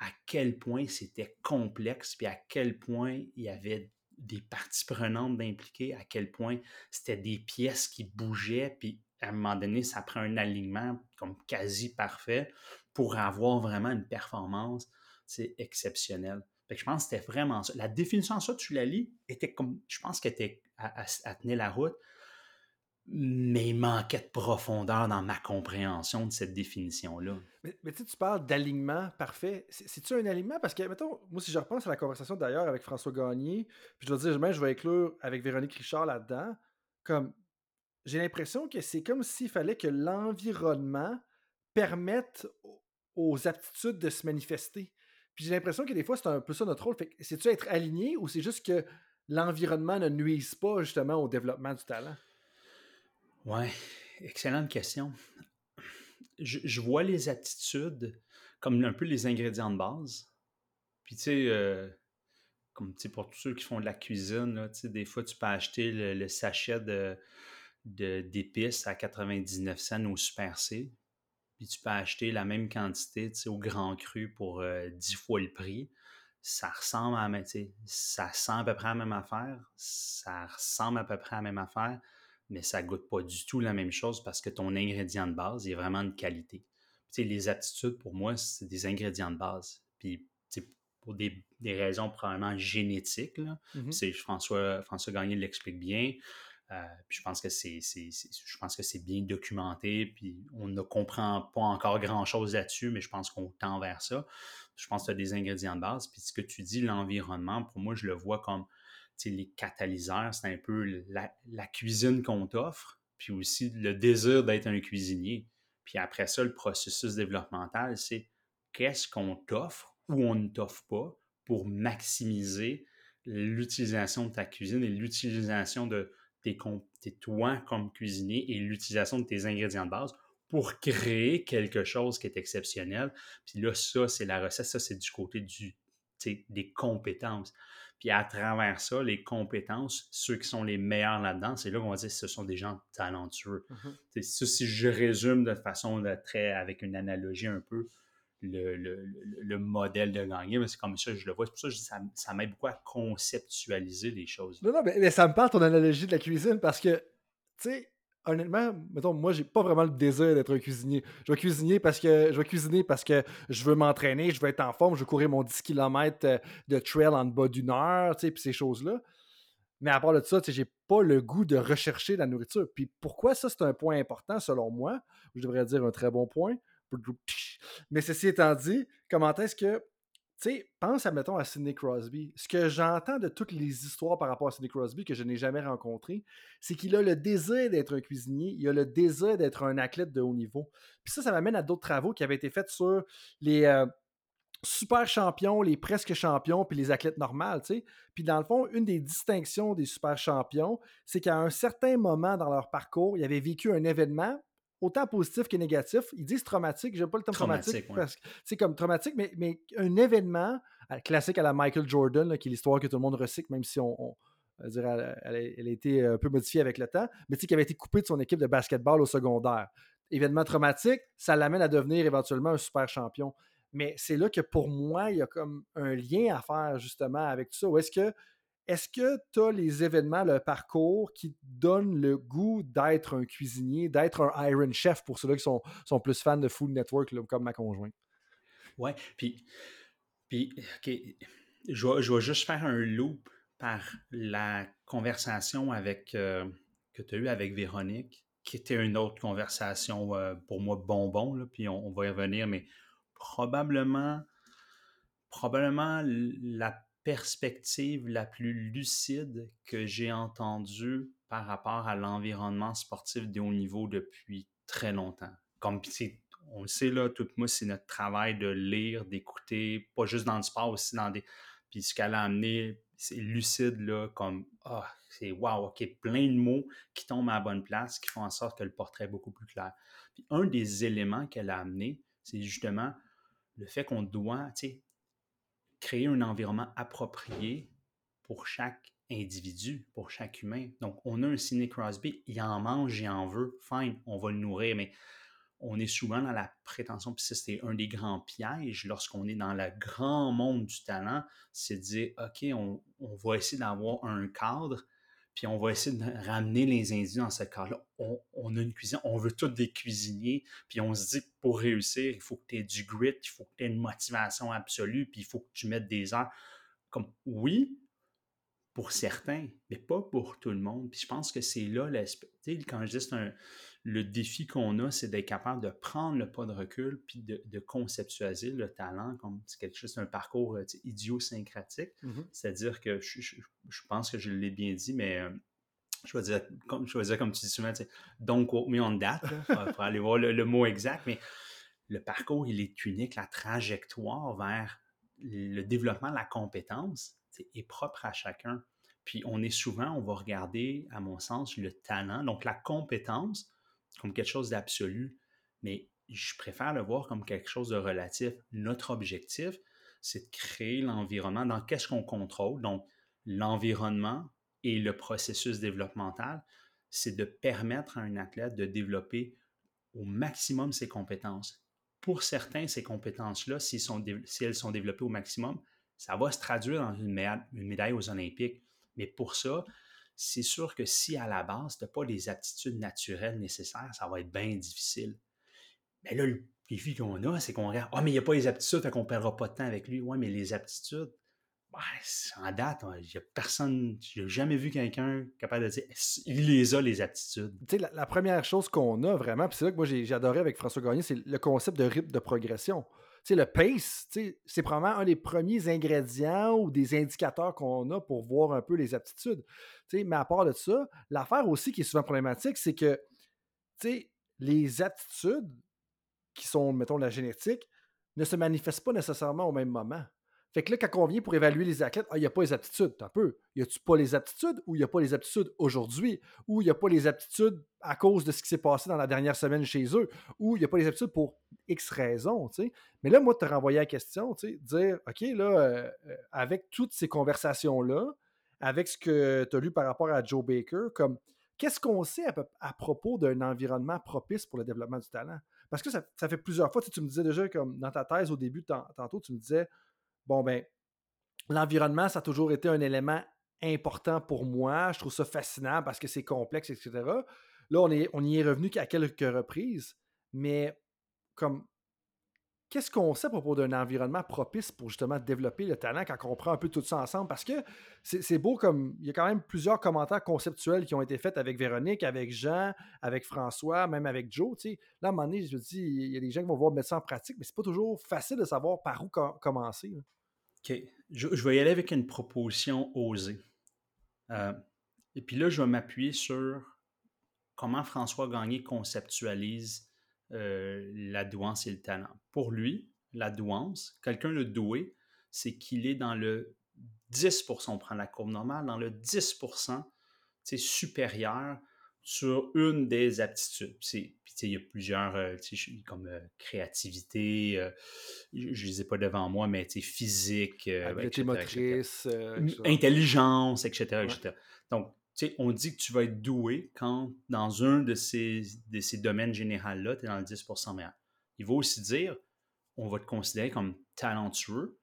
à quel point c'était complexe, puis à quel point il y avait des parties prenantes d'impliquer, à quel point c'était des pièces qui bougeaient, puis à un moment donné, ça prend un alignement comme quasi parfait pour avoir vraiment une performance exceptionnelle je pense que c'était vraiment ça. La définition de ça, tu la lis, était comme, je pense qu'elle était à, tenir la route, mais il manquait de profondeur dans ma compréhension de cette définition-là. Mais, mais tu parles d'alignement parfait. C'est-tu un alignement? Parce que, mettons, moi, si je repense à la conversation d'ailleurs avec François Gagné, puis je dois dire, je vais inclure avec Véronique Richard là-dedans, comme j'ai l'impression que c'est comme s'il fallait que l'environnement permette aux aptitudes de se manifester. Puis j'ai l'impression que des fois, c'est un peu ça notre rôle. c'est-tu être aligné ou c'est juste que l'environnement ne nuise pas justement au développement du talent? Ouais, excellente question. Je, vois les attitudes comme un peu les ingrédients de base. Puis tu sais, euh, comme pour tous ceux qui font de la cuisine, là, des fois tu peux acheter le, sachet de, d'épices à 99 cents au Super C puis tu peux acheter la même quantité au grand cru pour 10 euh, fois le prix. Ça ressemble à ça sent à peu près à la même affaire, ça ressemble à peu près à la même affaire, mais ça goûte pas du tout la même chose parce que ton ingrédient de base est vraiment de qualité. les aptitudes, pour moi, c'est des ingrédients de base. Puis pour des, raisons probablement génétiques, mmh c'est François, François Gagné l'explique bien. Euh, je pense que c'est, je pense que c'est bien documenté, puis on ne comprend pas encore grand-chose là-dessus, mais je pense qu'on tend vers ça. Je pense que tu as des ingrédients de base. Puis ce que tu dis, l'environnement, pour moi, je le vois comme les catalyseurs, c'est un peu la, la cuisine qu'on t'offre, puis aussi le désir d'être un cuisinier. Puis après ça, le processus développemental, c'est qu'est-ce qu'on t'offre ou on ne t'offre pas pour maximiser l'utilisation de ta cuisine et l'utilisation de tes, tes toi comme cuisinier et l'utilisation de tes ingrédients de base pour créer quelque chose qui est exceptionnel. Puis là, ça, c'est la recette, ça, c'est du côté du, des compétences. Puis à travers ça, les compétences, ceux qui sont les meilleurs là-dedans, c'est là qu'on va dire que ce sont des gens talentueux. Mm-hmm. si je résume de façon de très, avec une analogie un peu, le, modèle de gagner, c'est comme ça que je le vois. C'est pour ça que ça, ça m'aide beaucoup à conceptualiser les choses. Non, non, mais, ça me parle ton analogie de la cuisine parce que, tu sais, honnêtement, mettons, moi, j'ai pas vraiment le désir d'être un cuisinier. Je vais cuisiner parce que je vais cuisiner parce que je veux m'entraîner, je veux être en forme, je veux courir mon 10 km euh, de trail en bas d'une heure, tu sais, puis ces choses-là. Mais à part de ça, tu sais, j'ai pas le goût de rechercher la nourriture. Puis pourquoi ça, c'est un point important selon moi, je devrais dire un très bon point, mais ceci étant dit, comment est-ce que. Tu sais, pense, à, mettons, à Sidney Crosby. Ce que j'entends de toutes les histoires par rapport à Sidney Crosby que je n'ai jamais rencontré, c'est qu'il a le désir d'être un cuisinier, il a le désir d'être un athlète de haut niveau. Puis ça, ça m'amène à d'autres travaux qui avaient été faits sur les, euh, super champions, les presque champions, puis les athlètes normales, tu sais. Puis dans le fond, une des distinctions des super champions, c'est qu'à un certain moment dans leur parcours, ils avaient vécu un événement autant positif que négatif. Ils disent traumatique, j'aime pas le terme traumatique, parce que c'est comme traumatique, mais, mais un événement euh, classique à la Michael Jordan, qui est l'histoire que tout le monde recycle, même si on, elle, elle, a été un peu modifiée avec le temps, mais tu sais, qui avait été coupé de son équipe de basketball au secondaire. Événement traumatique, ça l'amène à devenir éventuellement un super champion. Mais c'est là que pour moi, il y a comme un lien à faire justement avec tout ça. Ou est-ce que est-ce que tu as les événements, le parcours qui te donnent le goût d'être un cuisinier, d'être un Iron Chef pour ceux-là qui sont, sont, plus fans de Food Network, comme ma conjointe? Oui, puis, puis je, vais, juste faire un loop par la conversation avec, euh, que tu as eue avec Véronique, qui était une autre conversation euh, pour moi bonbon, là, puis on, va y revenir, mais probablement, probablement la perspective la plus lucide que j'ai entendue par rapport à l'environnement sportif de haut niveau depuis très longtemps. Comme on le sait, là, tout moi, c'est notre travail de lire, d'écouter, pas juste dans le sport, aussi dans des. Puis ce qu'elle a amené, c'est lucide, là, comme Ah, c'est wow, ok, plein de mots qui tombent à la bonne place, qui font en sorte que le portrait est beaucoup plus clair. Puis un des éléments qu'elle a amené, c'est justement le fait qu'on doit, tu sais, créer un environnement approprié pour chaque individu, pour chaque humain. Donc, on a un Sidney Crosby, il en mange, il en veut, fine, on va le nourrir, mais on est souvent dans la prétention, puis ça, c'est un des grands pièges lorsqu'on est dans le grand monde du talent, c'est de dire, OK, on, on va essayer d'avoir un cadre puis on va essayer de ramener les individus dans ce cas-là. On, a une cuisine, on veut tous des cuisiniers, puis on se dit que pour réussir, il faut que tu aies du grit, il faut que tu aies une motivation absolue, puis il faut que tu mettes des heures. Comme oui, pour certains, mais pas pour tout le monde. Puis je pense que c'est là l'aspect. Quand je dis c'est un, le défi qu'on a, c'est d'être capable de prendre le pas de recul puis de, conceptualiser le talent comme quelque chose, un parcours euh, idiosyncratique. Mm-hmm. C'est-à-dire que je, pense que je l'ai bien dit, mais euh, je, vais dire, comme, je vais dire comme tu dis souvent, donc quote me on date, pour aller voir le, mot exact, mais le parcours, il est unique, la trajectoire vers le développement de la compétence est propre à chacun. Puis on est souvent, on va regarder, à mon sens, le talent, donc la compétence, comme quelque chose d'absolu, mais je préfère le voir comme quelque chose de relatif. Notre objectif, c'est de créer l'environnement dans qu'est-ce qu'on contrôle. Donc, l'environnement et le processus développemental, c'est de permettre à un athlète de développer au maximum ses compétences. Pour certains, ces compétences-là, si, elles sont développées au maximum, ça va se traduire dans une médaille aux Olympiques. Mais pour ça, c'est sûr que si à la base, tu n'as pas les aptitudes naturelles nécessaires, ça va être bien difficile. Mais là, le défi qu'on a, c'est qu'on regarde, ah, mais il n'y a pas les aptitudes, fait qu'on ne perdra pas de temps avec lui. Oui, mais les aptitudes, en date, n'y a personne, j'ai jamais vu quelqu'un capable de dire il les a, les aptitudes. La, la, première chose qu'on a vraiment, puis c'est là que moi j'ai adoré avec François Gagné, c'est le concept de rythme de progression. Sais, le pace, c'est probablement un des premiers ingrédients ou des indicateurs qu'on a pour voir un peu les aptitudes. mais à part de ça, l'affaire aussi qui est souvent problématique, c'est que les aptitudes qui sont, mettons, la génétique, ne se manifestent pas nécessairement au même moment. Fait que là, quand on vient pour évaluer les athlètes, ah, il n'y a pas les aptitudes. Un peu. Y a-tu pas les aptitudes ou il n'y a pas les aptitudes aujourd'hui? Ou il n'y a pas les aptitudes à cause de ce qui s'est passé dans la dernière semaine chez eux? Ou il n'y a pas les aptitudes pour X raisons, Mais là, moi, te renvoyer la question, tu dire, OK, là, euh, euh, avec toutes ces conversations-là, avec ce que tu as lu par rapport à Joe Baker, comme qu'est-ce qu'on sait à, propos d'un environnement propice pour le développement du talent? Parce que ça, fait plusieurs fois, tu, me disais déjà, comme dans ta thèse au début, tantôt, tu me disais, bon, ben, l'environnement, ça a toujours été un élément important pour moi. Je trouve ça fascinant parce que c'est complexe, etc. Là, on, est, on y est revenu qu'à quelques reprises, mais comme qu'est-ce qu'on sait à propos d'un environnement propice pour justement développer le talent quand on prend un peu tout ça ensemble? Parce que c'est beau comme il y a quand même plusieurs commentaires conceptuels qui ont été faits avec Véronique, avec Jean, avec François, même avec Joe. Là, à un moment donné, je me dis, il y a des gens qui vont voir mettre ça en pratique, mais c'est pas toujours facile de savoir par où commencer. OK. Je, vais y aller avec une proposition osée. Euh, et puis là, je vais m'appuyer sur comment François Gagné conceptualise euh, la douance et le talent. Pour lui, la douance, quelqu'un de doué, c'est qu'il est dans le 10% on prend la courbe normale, dans le 10% supérieur sur une des aptitudes. Puis, il y a plusieurs, euh, comme euh, créativité, je ne les ai pas devant moi, mais physique, motrice, intelligence, etc. etc. Donc, on dit que tu vas être doué quand, dans un de ces, de ces domaines généraux-là, tu es dans le 10% meilleur. Il va aussi dire, on va te considérer comme talentueux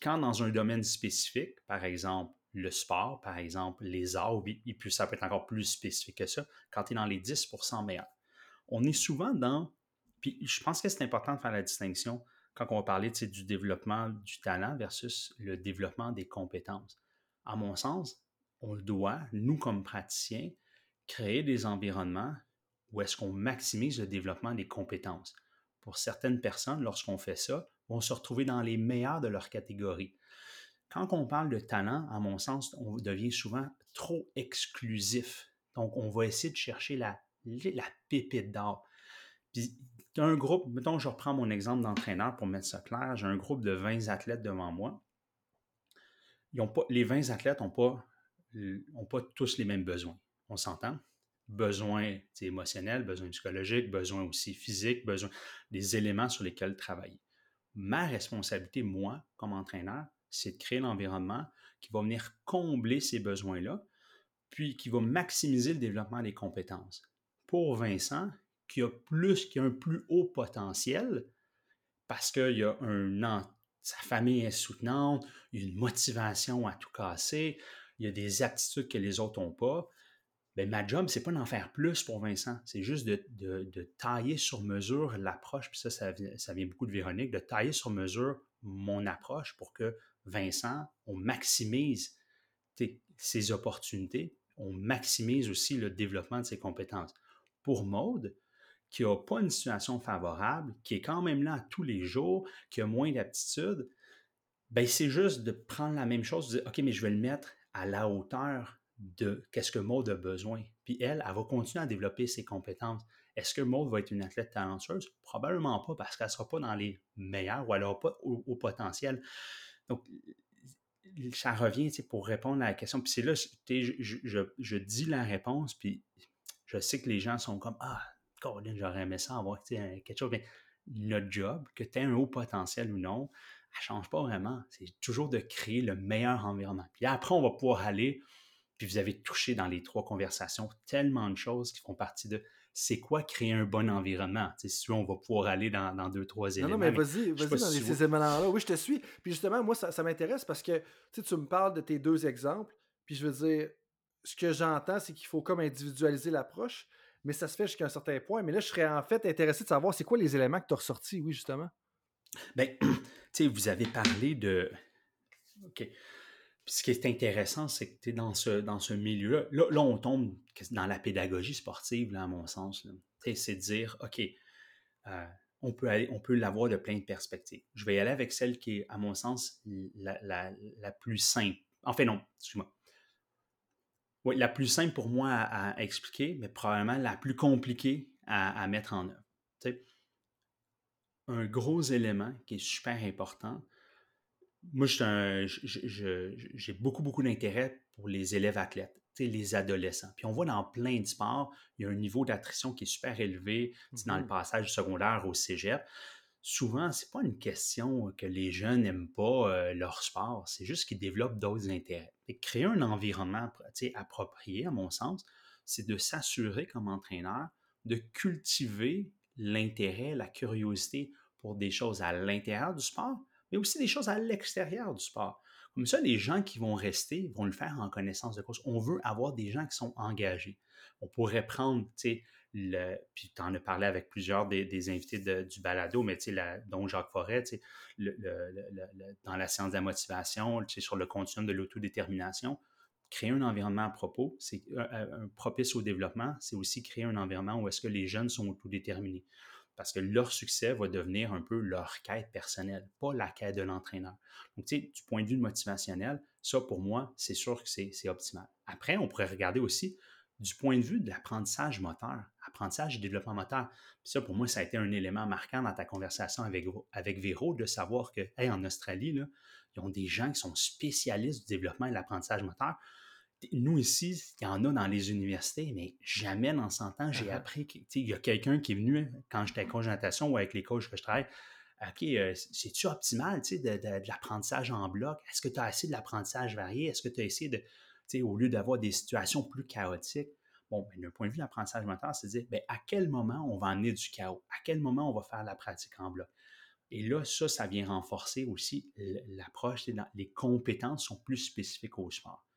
quand, dans un domaine spécifique, par exemple le sport, par exemple les arts, et puis ça peut être encore plus spécifique que ça, quand tu es dans les 10% meilleurs. On est souvent dans, puis je pense que c'est important de faire la distinction quand on va parler du développement du talent versus le développement des compétences. À mon sens, on doit, nous comme praticiens, créer des environnements où est-ce qu'on maximise le développement des compétences. Pour certaines personnes, lorsqu'on fait ça, vont se retrouver dans les meilleurs de leur catégorie. Quand on parle de talent, à mon sens, on devient souvent trop exclusif. Donc, on va essayer de chercher la, pépite d'or. Puis, un groupe, mettons, je reprends mon exemple d'entraîneur pour mettre ça clair, j'ai un groupe de 20 athlètes devant moi. Ils ont pas, les 20 athlètes n'ont pas pas tous les mêmes besoins. On s'entend? Besoins émotionnels, besoins psychologiques, besoins aussi physiques, besoins des éléments sur lesquels travailler. Ma responsabilité, moi, comme entraîneur, c'est de créer l'environnement qui va venir combler ces besoins-là, puis qui va maximiser le développement des compétences. Pour Vincent, qui a plus, qui a un plus haut potentiel, parce qu'il y a sa famille est soutenante, il y a une motivation à tout casser, il y a des aptitudes que les autres n'ont pas. Bien, ma job, c'est pas d'en faire plus pour Vincent, c'est juste de, tailler sur mesure l'approche, puis ça, ça, vient beaucoup de Véronique, de tailler sur mesure mon approche pour que Vincent, on maximise ses opportunités, on maximise aussi le développement de ses compétences. Pour Maude, qui n'a pas une situation favorable, qui est quand même là tous les jours, qui a moins d'aptitudes, ben c'est juste de prendre la même chose, de dire OK, mais je vais le mettre à la hauteur de qu'est-ce que Maud a besoin. Puis elle, elle va continuer à développer ses compétences. Est-ce que Maud va être une athlète talentueuse? Probablement pas parce qu'elle ne sera pas dans les meilleurs ou elle n'aura pas au, potentiel. Donc, ça revient pour répondre à la question. Puis c'est là, je, je, dis la réponse, puis je sais que les gens sont comme Ah, Colin, j'aurais aimé ça avoir quelque chose. Mais notre job, que tu aies un haut potentiel ou non, elle ne change pas vraiment. C'est toujours de créer le meilleur environnement. Puis après, on va pouvoir aller, puis vous avez touché dans les trois conversations tellement de choses qui font partie de c'est quoi créer un bon environnement? si on va pouvoir aller dans, deux, trois éléments. Non, non mais vas-y, vas-y dans ces éléments-là. Oui, je te suis. Puis justement, moi, ça, m'intéresse parce que tu me parles de tes deux exemples, puis je veux dire, ce que j'entends, c'est qu'il faut comme individualiser l'approche, mais ça se fait jusqu'à un certain point. Mais là, je serais en fait intéressé de savoir c'est quoi les éléments que tu as ressortis, oui, justement. Bien, *clears throat* tu sais, vous avez parlé de. OK. Ce qui est intéressant, c'est que tu es dans ce, dans ce milieu-là. Là, on tombe dans la pédagogie sportive, là, à mon sens. C'est de dire, OK, euh, on peut, aller, on peut l'avoir de plein de perspectives. Je vais y aller avec celle qui est, à mon sens, la, la, plus simple. En fait, non, excuse-moi. Oui, la plus simple pour moi à, expliquer, mais probablement la plus compliquée à, mettre en œuvre. un gros élément qui est super important, moi, j'ai beaucoup, beaucoup d'intérêt pour les élèves athlètes, les adolescents. Puis on voit dans plein de sports, il y a un niveau d'attrition qui est super élevé dans le mm-hmm. passage du secondaire au cégep. Souvent, ce n'est pas une question que les jeunes n'aiment pas euh, leur sport, c'est juste qu'ils développent d'autres intérêts. Et créer un environnement approprié, à mon sens, c'est de s'assurer comme entraîneur de cultiver l'intérêt, la curiosité pour des choses à l'intérieur du sport, mais aussi des choses à l'extérieur du sport. Comme ça, les gens qui vont rester vont le faire en connaissance de cause. On veut avoir des gens qui sont engagés. On pourrait prendre, tu sais, le, puis tu en as parlé avec plusieurs des, invités du balado, mais tu sais, dont Jacques Forêt, tu sais, dans la science de la motivation, tu sais, sur le continuum de l'autodétermination, créer un environnement à propos, c'est un, un, propice au développement, c'est aussi créer un environnement où est-ce que les jeunes sont autodéterminés parce que leur succès va devenir un peu leur quête personnelle, pas la quête de l'entraîneur. Donc, tu sais, du point de vue motivationnel, ça, pour moi, c'est sûr que c'est optimal. Après, on pourrait regarder aussi du point de vue de l'apprentissage moteur, apprentissage et développement moteur. Puis ça, pour moi, ça a été un élément marquant dans ta conversation avec, avec Véro, de savoir que, en Australie, ils ont des gens qui sont spécialistes du développement et de l'apprentissage moteur nous ici, il y en a dans les universités, mais jamais dans 100 ans, j'ai uh-huh. appris qu'il y a quelqu'un qui est venu quand j'étais en congélatation ou avec les coachs que je travaille. OK, euh, c'est-tu optimal de, de, l'apprentissage en bloc? Est-ce que tu as assez de l'apprentissage varié? Est-ce que tu as essayé de, au lieu d'avoir des situations plus chaotiques? Bon, ben, d'un point de vue de l'apprentissage mental, c'est de dire ben, à quel moment on va emmener du chaos? À quel moment on va faire la pratique en bloc? Et là, ça, ça vient renforcer aussi l'approche. Les compétences sont plus spécifiques au sport.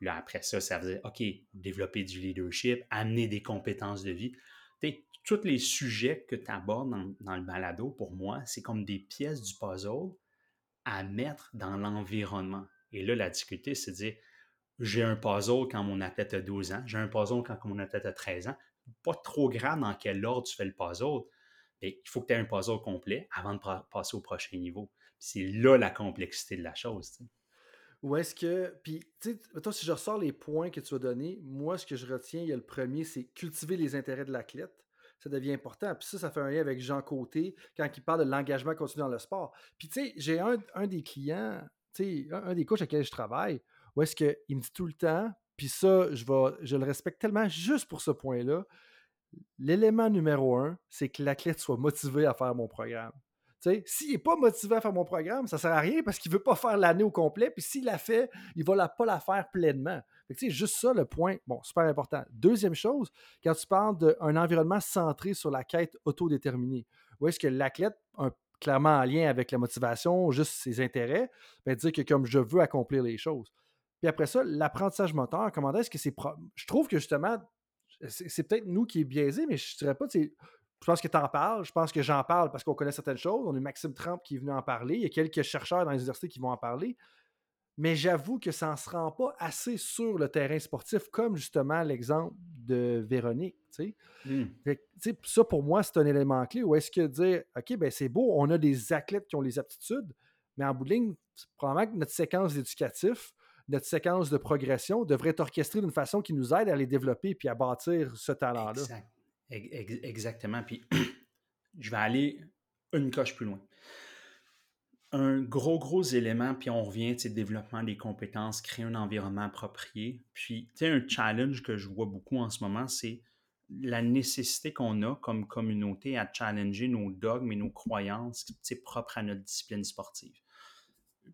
Puis là, après ça, ça dire, OK, développer du leadership, amener des compétences de vie. tous les sujets que tu abordes dans, le balado, pour moi, c'est comme des pièces du puzzle à mettre dans l'environnement. Et là, la difficulté, c'est de dire, j'ai un puzzle quand mon athlète a 12 ans, j'ai un puzzle quand mon athlète a 13 ans. Pas trop grave dans quel ordre tu fais le puzzle, mais il faut que tu aies un puzzle complet avant de passer au prochain niveau. C'est là la complexité de la chose. Ou est-ce que. Puis, tu sais, si je ressors les points que tu as donnés, moi, ce que je retiens, il y a le premier, c'est cultiver les intérêts de l'athlète. Ça devient important. Puis ça, ça fait un lien avec Jean Côté quand il parle de l'engagement continu dans le sport. Puis, tu sais, j'ai un, des clients, tu sais, un, des coachs avec lesquels je travaille, où est-ce qu'il me dit tout le temps, puis ça, je, je le respecte tellement juste pour ce point-là. L'élément numéro un, c'est que l'athlète soit motivé à faire mon programme. S'il n'est pas motivé à faire mon programme, ça ne sert à rien parce qu'il ne veut pas faire l'année au complet. Puis s'il l'a fait, il ne va pas la faire pleinement. C'est juste ça le point. Bon, super important. Deuxième chose, quand tu parles d'un environnement centré sur la quête autodéterminée, où est-ce que l'athlète, clairement en lien avec la motivation, juste ses intérêts, ben dire que comme je veux accomplir les choses. Puis après ça, l'apprentissage moteur, comment est-ce que c'est. Je trouve que justement, c'est peut-être nous qui est biaisé, mais je ne dirais pas, je pense que tu en parles. Je pense que j'en parle parce qu'on connaît certaines choses. On a Maxime Trump qui est venu en parler. Il y a quelques chercheurs dans les universités qui vont en parler. Mais j'avoue que ça ne se rend pas assez sur le terrain sportif, comme justement l'exemple de Véronique. Hmm. ça, pour moi, c'est un élément clé. Où est-ce que dire, OK, ben c'est beau, on a des athlètes qui ont les aptitudes, mais en bout de ligne, probablement que notre séquence éducative, notre séquence de progression devrait être orchestrée d'une façon qui nous aide à les développer et à bâtir ce talent-là. Exactement. Puis *clears throat* je vais aller une coche plus loin. Un gros, gros élément, puis on revient, tu sais, développement des compétences, créer un environnement approprié. Puis, tu sais, un challenge que je vois beaucoup en ce moment, c'est la nécessité qu'on a comme communauté à challenger nos dogmes et nos croyances propres à notre discipline sportive.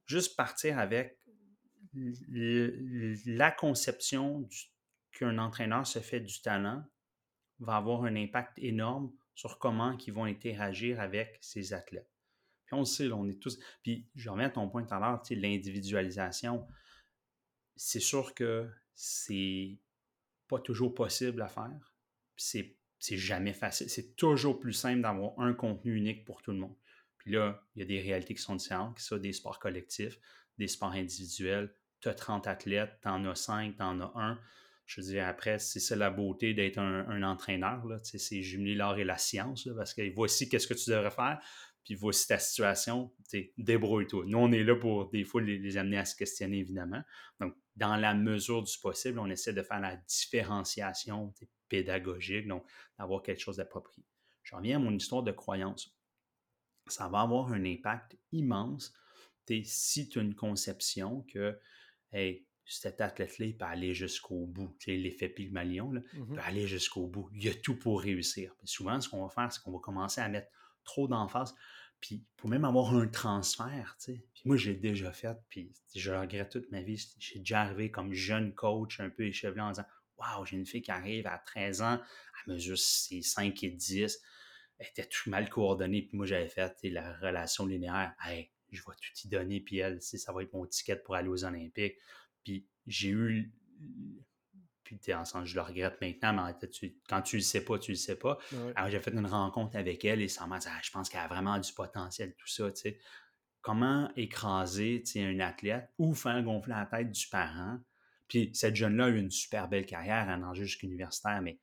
Juste partir avec la conception qu'un entraîneur se fait du talent va avoir un impact énorme sur comment ils vont interagir avec ces athlètes. Puis on le sait, on est tous. Puis je reviens à ton point tout à l'heure, l'individualisation. C'est sûr que c'est pas toujours possible à faire. C'est, c'est jamais facile. C'est toujours plus simple d'avoir un contenu unique pour tout le monde. Puis là, il y a des réalités qui sont différentes, que ce soit des sports collectifs, des sports individuels, tu as 30 athlètes, tu en as 5, tu en as un. Je dire, après, c'est ça la beauté d'être un, entraîneur. C'est jumeler l'art et la science, parce que voici qu'est-ce que tu devrais faire, puis voici ta situation, débrouille-toi. Nous, on est là pour des fois les, amener à se questionner, évidemment. Donc, dans la mesure du possible, on essaie de faire la différenciation pédagogique, donc d'avoir quelque chose d'approprié. Je reviens à mon histoire de croyance. Ça va avoir un impact immense si tu as une conception que hey, cet athlète-là, peut aller jusqu'au bout. L'effet Pygmalion, là, il mmh peut aller jusqu'au bout. Il y a tout pour réussir. souvent, ce qu'on va faire, c'est qu'on va commencer à mettre trop d'emphase. Puis, pour même avoir un transfert, tu sais. Puis moi, j'ai déjà fait, puis je regrette toute ma vie. J'ai déjà arrivé comme jeune coach, un peu échevelé, en disant Waouh, j'ai une fille qui arrive à 13 ans, à mesure 5 et 10. Elle était tout mal coordonnée, puis moi, j'avais fait la relation linéaire. Hey, je vais tout y donner, puis elle, ça va être mon ticket pour aller aux Olympiques. Puis j'ai eu. Puis es ensemble, je le regrette maintenant, mais quand tu le sais pas, tu le sais pas. Alors j'ai fait une rencontre avec elle et ça m'a dit ah, je pense qu'elle a vraiment du potentiel, tout ça, tu sais. Comment écraser un athlète ou faire gonfler la tête du parent? Puis cette jeune-là a eu une super belle carrière, en enjeu jusqu'universitaire, mais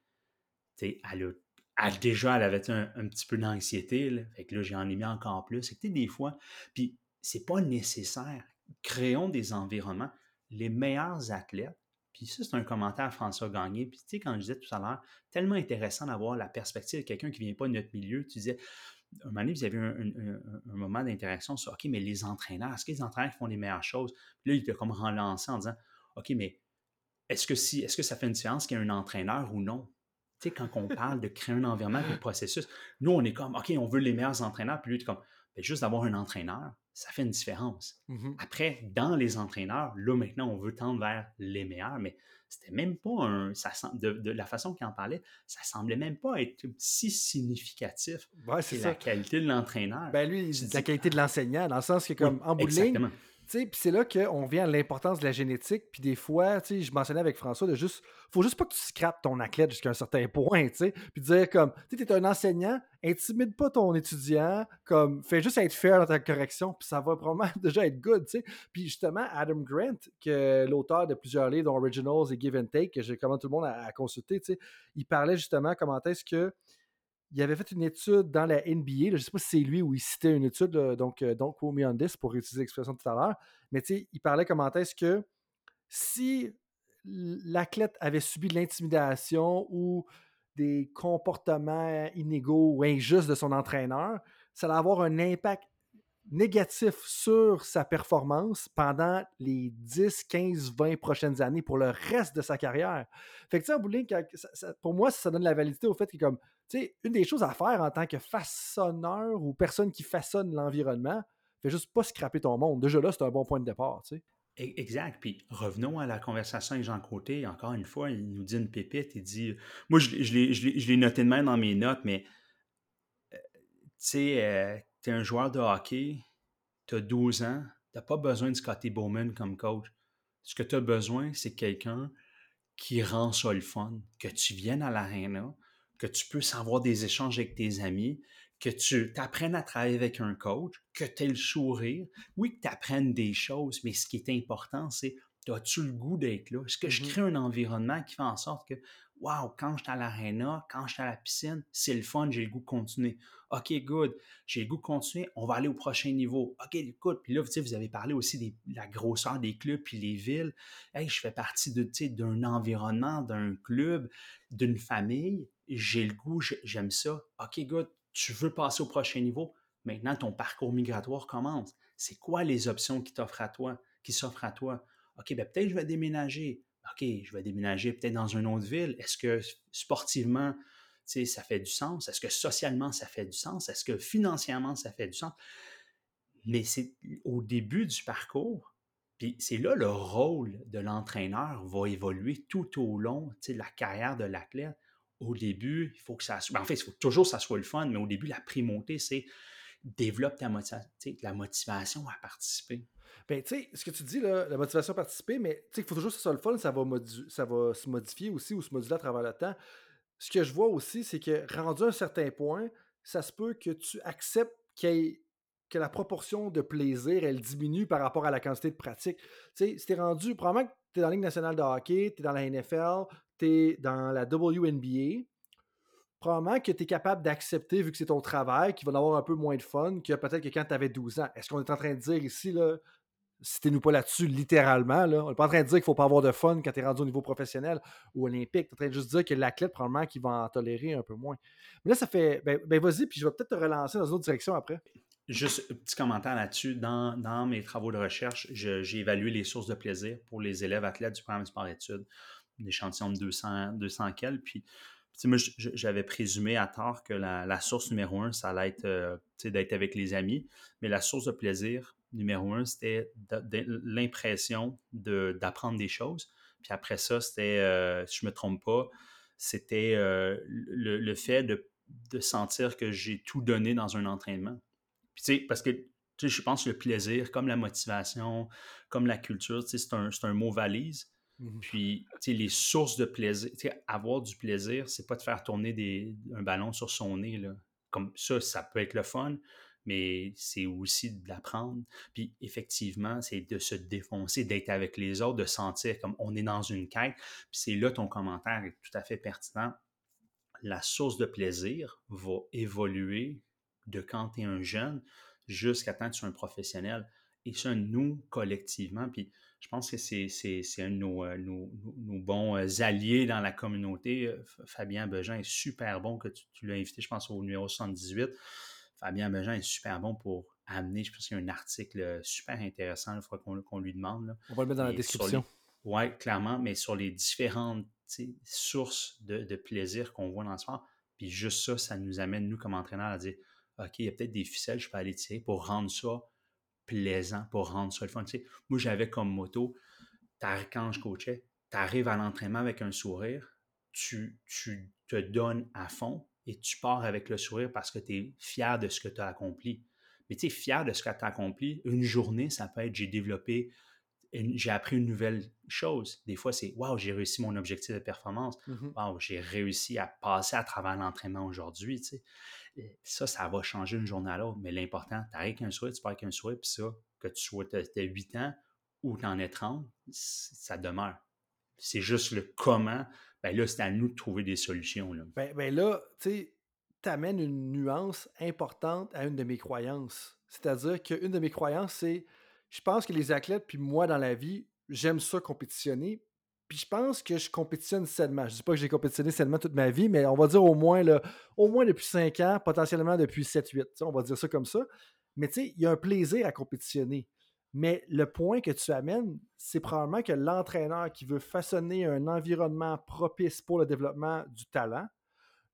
elle a déjà, elle avait un, petit peu d'anxiété. Fait que là, j'en ai mis encore plus. Que des fois, puis c'est pas nécessaire. Créons des environnements. Les meilleurs athlètes, puis ça, c'est un commentaire à François Gagné. Puis tu sais, quand je disais tout à l'heure, tellement intéressant d'avoir la perspective de quelqu'un qui ne vient pas de notre milieu. Tu disais, un moment donné, vous avez un, un, moment d'interaction sur OK, mais les entraîneurs, est-ce que les entraîneurs font les meilleures choses? Puis là, il t'a comme relancé en disant OK, mais est-ce que si est-ce que ça fait une différence qu'il y a un entraîneur ou non? Tu sais, quand on parle de créer un environnement, un processus, nous, on est comme OK, on veut les meilleurs entraîneurs, puis lui, es comme ben, juste d'avoir un entraîneur, ça fait une différence. Mmh Après, dans les entraîneurs, là maintenant, on veut tendre vers les meilleurs, mais c'était même pas un. Ça, de, la façon qu'il en parlait, ça semblait même pas être si significatif. c'est la qualité de l'entraîneur. Ben lui, la qualité de l'enseignant, dans le sens que, comme en bout de ligne, puis c'est là qu'on vient à l'importance de la génétique. Puis des fois, je mentionnais avec François de juste. faut juste pas que tu scrapes ton athlète jusqu'à un certain point. Puis dire comme, tu es un enseignant, intimide pas ton étudiant, comme, fais juste être fair dans ta correction, puis ça va probablement *laughs* déjà être good. Puis justement, Adam Grant, que l'auteur de plusieurs livres, dont Originals et Give and Take, que j'ai commandé tout le monde à, à consulter, il parlait justement comment est-ce que il avait fait une étude dans la NBA. je ne sais pas si c'est lui ou il citait une étude, donc euh, donc me on this pour utiliser l'expression tout à l'heure. Mais il parlait comment est-ce que si l'athlète avait subi de l'intimidation ou des comportements inégaux ou injustes de son entraîneur, ça allait avoir un impact négatif sur sa performance pendant les 10, 15, 20 prochaines années pour le reste de sa carrière. Fait que, tu sais, en pour moi, ça donne la validité au fait que, comme, une des choses à faire en tant que façonneur ou personne qui façonne l'environnement, fais juste pas scraper ton monde. Déjà là, c'est un bon point de départ. E-, exact. Puis revenons à la conversation avec Jean Côté. Encore une fois, il nous dit une pépite. Il dit Moi, je, je l'ai noté de même dans mes notes, mais euh, tu sais, euh, tu es un joueur de hockey, tu as 12 ans, tu n'as pas besoin de Scotty Bowman comme coach. Ce que tu as besoin, c'est quelqu'un qui rend ça le fun, que tu viennes à l'aréna, que tu peux avoir des échanges avec tes amis, que tu apprennes à travailler avec un coach, que tu aies le sourire. Oui, que tu apprennes des choses, mais ce qui est important, c'est as-tu le goût d'être là? Est-ce que je mm-hmm. crée un environnement qui fait en sorte que Wow, quand je suis à l'aréna, quand je suis à la piscine, c'est le fun, j'ai le goût de continuer. OK, good, j'ai le goût de continuer, on va aller au prochain niveau. OK, écoute, puis là, vous avez parlé aussi de la grosseur des clubs puis les villes. Hey, je fais partie de, d'un environnement, d'un club, d'une famille. J'ai le goût, j'aime ça. OK, good, tu veux passer au prochain niveau. Maintenant, ton parcours migratoire commence. C'est quoi les options qui t'offrent à toi, qui s'offrent à toi? OK, ben peut-être je vais déménager. OK, je vais déménager peut-être dans une autre ville. Est-ce que sportivement, ça fait du sens? Est-ce que socialement, ça fait du sens? Est-ce que financièrement, ça fait du sens? Mais c'est au début du parcours, puis c'est là le rôle de l'entraîneur va évoluer tout au long de la carrière de l'athlète. Au début, il faut que ça soit. En fait, il faut toujours que ça soit le fun, mais au début, la primauté, c'est développe ta la motivation à participer. Ben, tu sais, ce que tu dis, là, la motivation à participer, mais tu sais, il faut toujours que ce soit le fun, ça va, ça va se modifier aussi ou se moduler à travers le temps. Ce que je vois aussi, c'est que rendu à un certain point, ça se peut que tu acceptes que la proportion de plaisir, elle diminue par rapport à la quantité de pratique. Tu sais, rendu, probablement que tu es dans la Ligue nationale de hockey, tu es dans la NFL, tu es dans la WNBA, probablement que tu es capable d'accepter, vu que c'est ton travail, qu'il va avoir un peu moins de fun que peut-être que quand tu avais 12 ans. Est-ce qu'on est en train de dire ici, là, citez-nous pas là-dessus littéralement, là, on n'est pas en train de dire qu'il faut pas avoir de fun quand tu es rendu au niveau professionnel ou olympique. Tu es en train de juste dire que l'athlète, probablement, qui va en tolérer un peu moins. Mais là, ça fait. Ben, ben vas-y, puis je vais peut-être te relancer dans une autre direction après. Juste un petit commentaire là-dessus. Dans, mes travaux de recherche, j'ai évalué les sources de plaisir pour les élèves athlètes du programme de sport-études, une échantillon de 200, 200 quels. Puis, moi, j'avais présumé à tort que la, source numéro un, ça allait être euh, d'être avec les amis. Mais la source de plaisir numéro un, c'était l'impression d'apprendre des choses. Puis après ça, c'était, euh, si je ne me trompe pas, c'était euh, le, fait de sentir que j'ai tout donné dans un entraînement. Puis, tu sais, parce que je pense que le plaisir, comme la motivation, comme la culture, c'est un, un, mot valise. Mmh Puis, tu sais, les sources de plaisir, avoir du plaisir, c'est pas de faire tourner des, un ballon sur son nez. Là. Comme ça, ça peut être le fun, mais c'est aussi de l'apprendre. Puis, effectivement, c'est de se défoncer, d'être avec les autres, de sentir comme on est dans une quête. Puis, c'est là ton commentaire est tout à fait pertinent. La source de plaisir va évoluer de quand tu es un jeune jusqu'à temps que tu sois un professionnel. Et ça, nous, collectivement, puis je pense que c'est un de nos, euh, nos, bons euh, alliés dans la communauté. Euh, Fabien Bejean est super bon, que tu, l'as invité, je pense, au numéro 78. Fabien Bejean est super bon pour amener, je pense qu'il y a un article super intéressant, il faudra qu'on lui demande. On va le mettre dans la description. Oui, clairement, mais sur les différentes sources de, de plaisir qu'on voit dans le sport. Puis juste ça, ça nous amène, nous, comme entraîneurs, à dire OK, il y a peut-être des ficelles je peux aller tirer pour rendre ça plaisant, pour rendre ça le fun. moi, j'avais comme moto, quand je coachais, tu arrives à l'entraînement avec un sourire, tu, tu te donnes à fond et tu pars avec le sourire parce que tu es fier de ce que tu as accompli. Mais tu es fier de ce que tu as accompli. Une journée, ça peut être j'ai développé j'ai appris une nouvelle chose. Des fois, c'est Waouh, j'ai réussi mon objectif de performance. Mmh Waouh, j'ai réussi à passer à travers l'entraînement aujourd'hui. Ça, ça va changer d'une journée à l'autre. Mais l'important, tu arrives avec un sourire, tu pars avec un sourire, puis ça, que tu sois de 8 ans ou tu en es 30, ça demeure. C'est juste le comment. Ben là, c'est à nous de trouver des solutions. Là. Ben, ben là, tu sais, tu amènes une nuance importante à une de mes croyances. C'est-à-dire qu'une de mes croyances, c'est je pense que les athlètes, puis moi dans la vie, j'aime ça compétitionner. Puis je pense que je compétitionne sainement. Je dis pas que j'ai compétitionné sainement toute ma vie, mais on va dire au moins, là, au moins depuis 5 ans, potentiellement depuis 7-8. On va dire ça comme ça. Mais tu sais, il y a un plaisir à compétitionner. Mais le point que tu amènes, c'est probablement que l'entraîneur qui veut façonner un environnement propice pour le développement du talent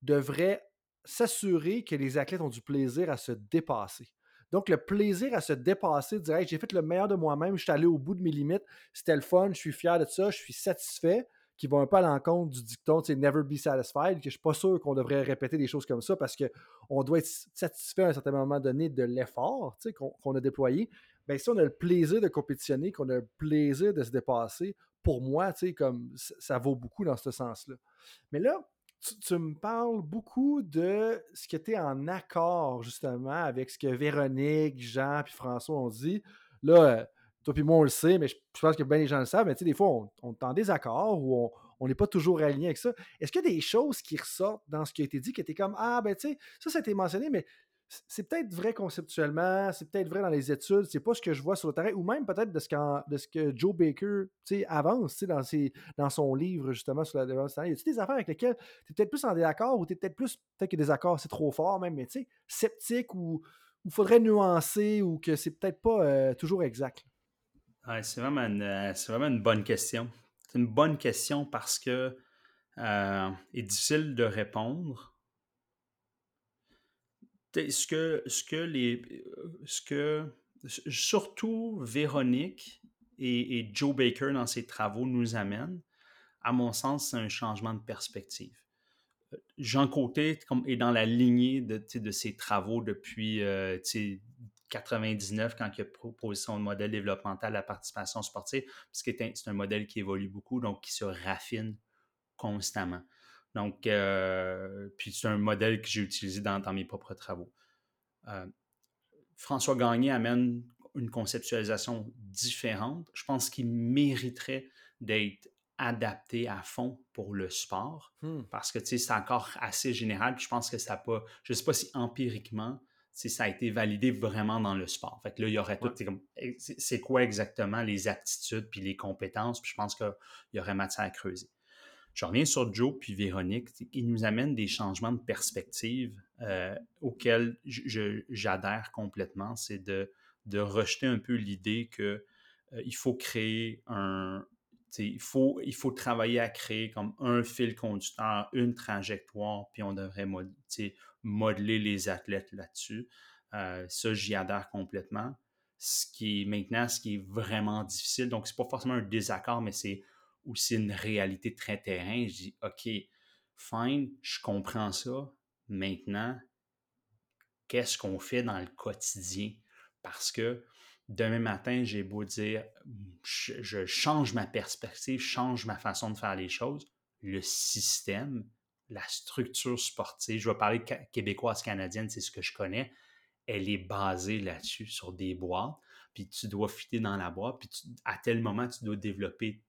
devrait s'assurer que les athlètes ont du plaisir à se dépasser. Donc, le plaisir à se dépasser, dire j'ai fait le meilleur de moi-même, je suis allé au bout de mes limites, c'était le fun, je suis fier de ça, je suis satisfait, qui va un peu à l'encontre du dicton, c'est never be satisfied, que je ne suis pas sûr qu'on devrait répéter des choses comme ça parce qu'on doit être satisfait à un certain moment donné de l'effort qu'on a déployé. Bien, si on a le plaisir de compétitionner, qu'on a le plaisir de se dépasser, pour moi, comme ça vaut beaucoup dans ce sens-là. Mais là, tu, me parles beaucoup de ce qui était en accord justement avec ce que Véronique, Jean puis François ont dit. Là, euh, toi puis moi, on le sait, mais je, pense que bien les gens le savent, mais tu sais, des fois, on, on est en désaccord ou on n'est pas toujours aligné avec ça. Est-ce qu'il y a des choses qui ressortent dans ce qui a été dit qui étaient comme Ah, ben tu sais, ça, ça a été mentionné, mais c'est peut-être vrai conceptuellement, c'est peut-être vrai dans les études, c'est pas ce que je vois sur le terrain, ou même peut-être de, ce de ce que Joe Baker avance dans, ses, dans son livre justement sur la du Y a des affaires avec lesquelles tu es peut-être plus en désaccord ou tu es peut-être plus, peut-être que des accords c'est trop fort même, mais tu sais, sceptique ou il faudrait nuancer ou que c'est peut-être pas euh, toujours exact? c'est vraiment, euh, vraiment, une bonne question. C'est une bonne question parce que euh, est difficile de répondre ce que, ce que les. Ce que, surtout Véronique et, Joe Baker dans ses travaux nous amènent, à mon sens, c'est un changement de perspective. Jean Côté est dans la lignée de, de ses travaux depuis 1999, quand il a proposé son modèle développemental à la participation sportive, parce que c'est un modèle qui évolue beaucoup, donc qui se raffine constamment. Donc, euh, puis c'est un modèle que j'ai utilisé dans, mes propres travaux. Euh, François Gagné amène une conceptualisation différente. Je pense qu'il mériterait d'être adapté à fond pour le sport Hmm. parce que c'est encore assez général. Je pense que ça pas, je ne sais pas si empiriquement, si ça a été validé vraiment dans le sport. Fait que là, il y aurait tout, Ouais. eh, c'est quoi exactement les aptitudes puis les compétences. Puis je pense qu'il y aurait matière à creuser. Je reviens sur Joe puis Véronique. Ils nous amènent des changements de perspective euh, auxquels j'adhère complètement. C'est de, de rejeter un peu l'idée que euh, il faut créer un. Il faut, il faut travailler à créer comme un fil conducteur, une trajectoire, puis on devrait modeler les athlètes là-dessus. Euh, ça, j'y adhère complètement. Ce qui est maintenant, ce qui est vraiment difficile, donc c'est pas forcément un désaccord, mais c'est aussi une réalité très terrain. Je dis, OK, fine, je comprends ça. Maintenant, qu'est-ce qu'on fait dans le quotidien? Parce que demain matin, j'ai beau dire, je, change ma perspective, change ma façon de faire les choses. Le système, la structure sportive, je vais parler ca- québécoise canadienne, c'est ce que je connais, elle est basée là-dessus, sur des boîtes, puis tu dois fitter dans la boîte, puis à tel moment, tu dois développer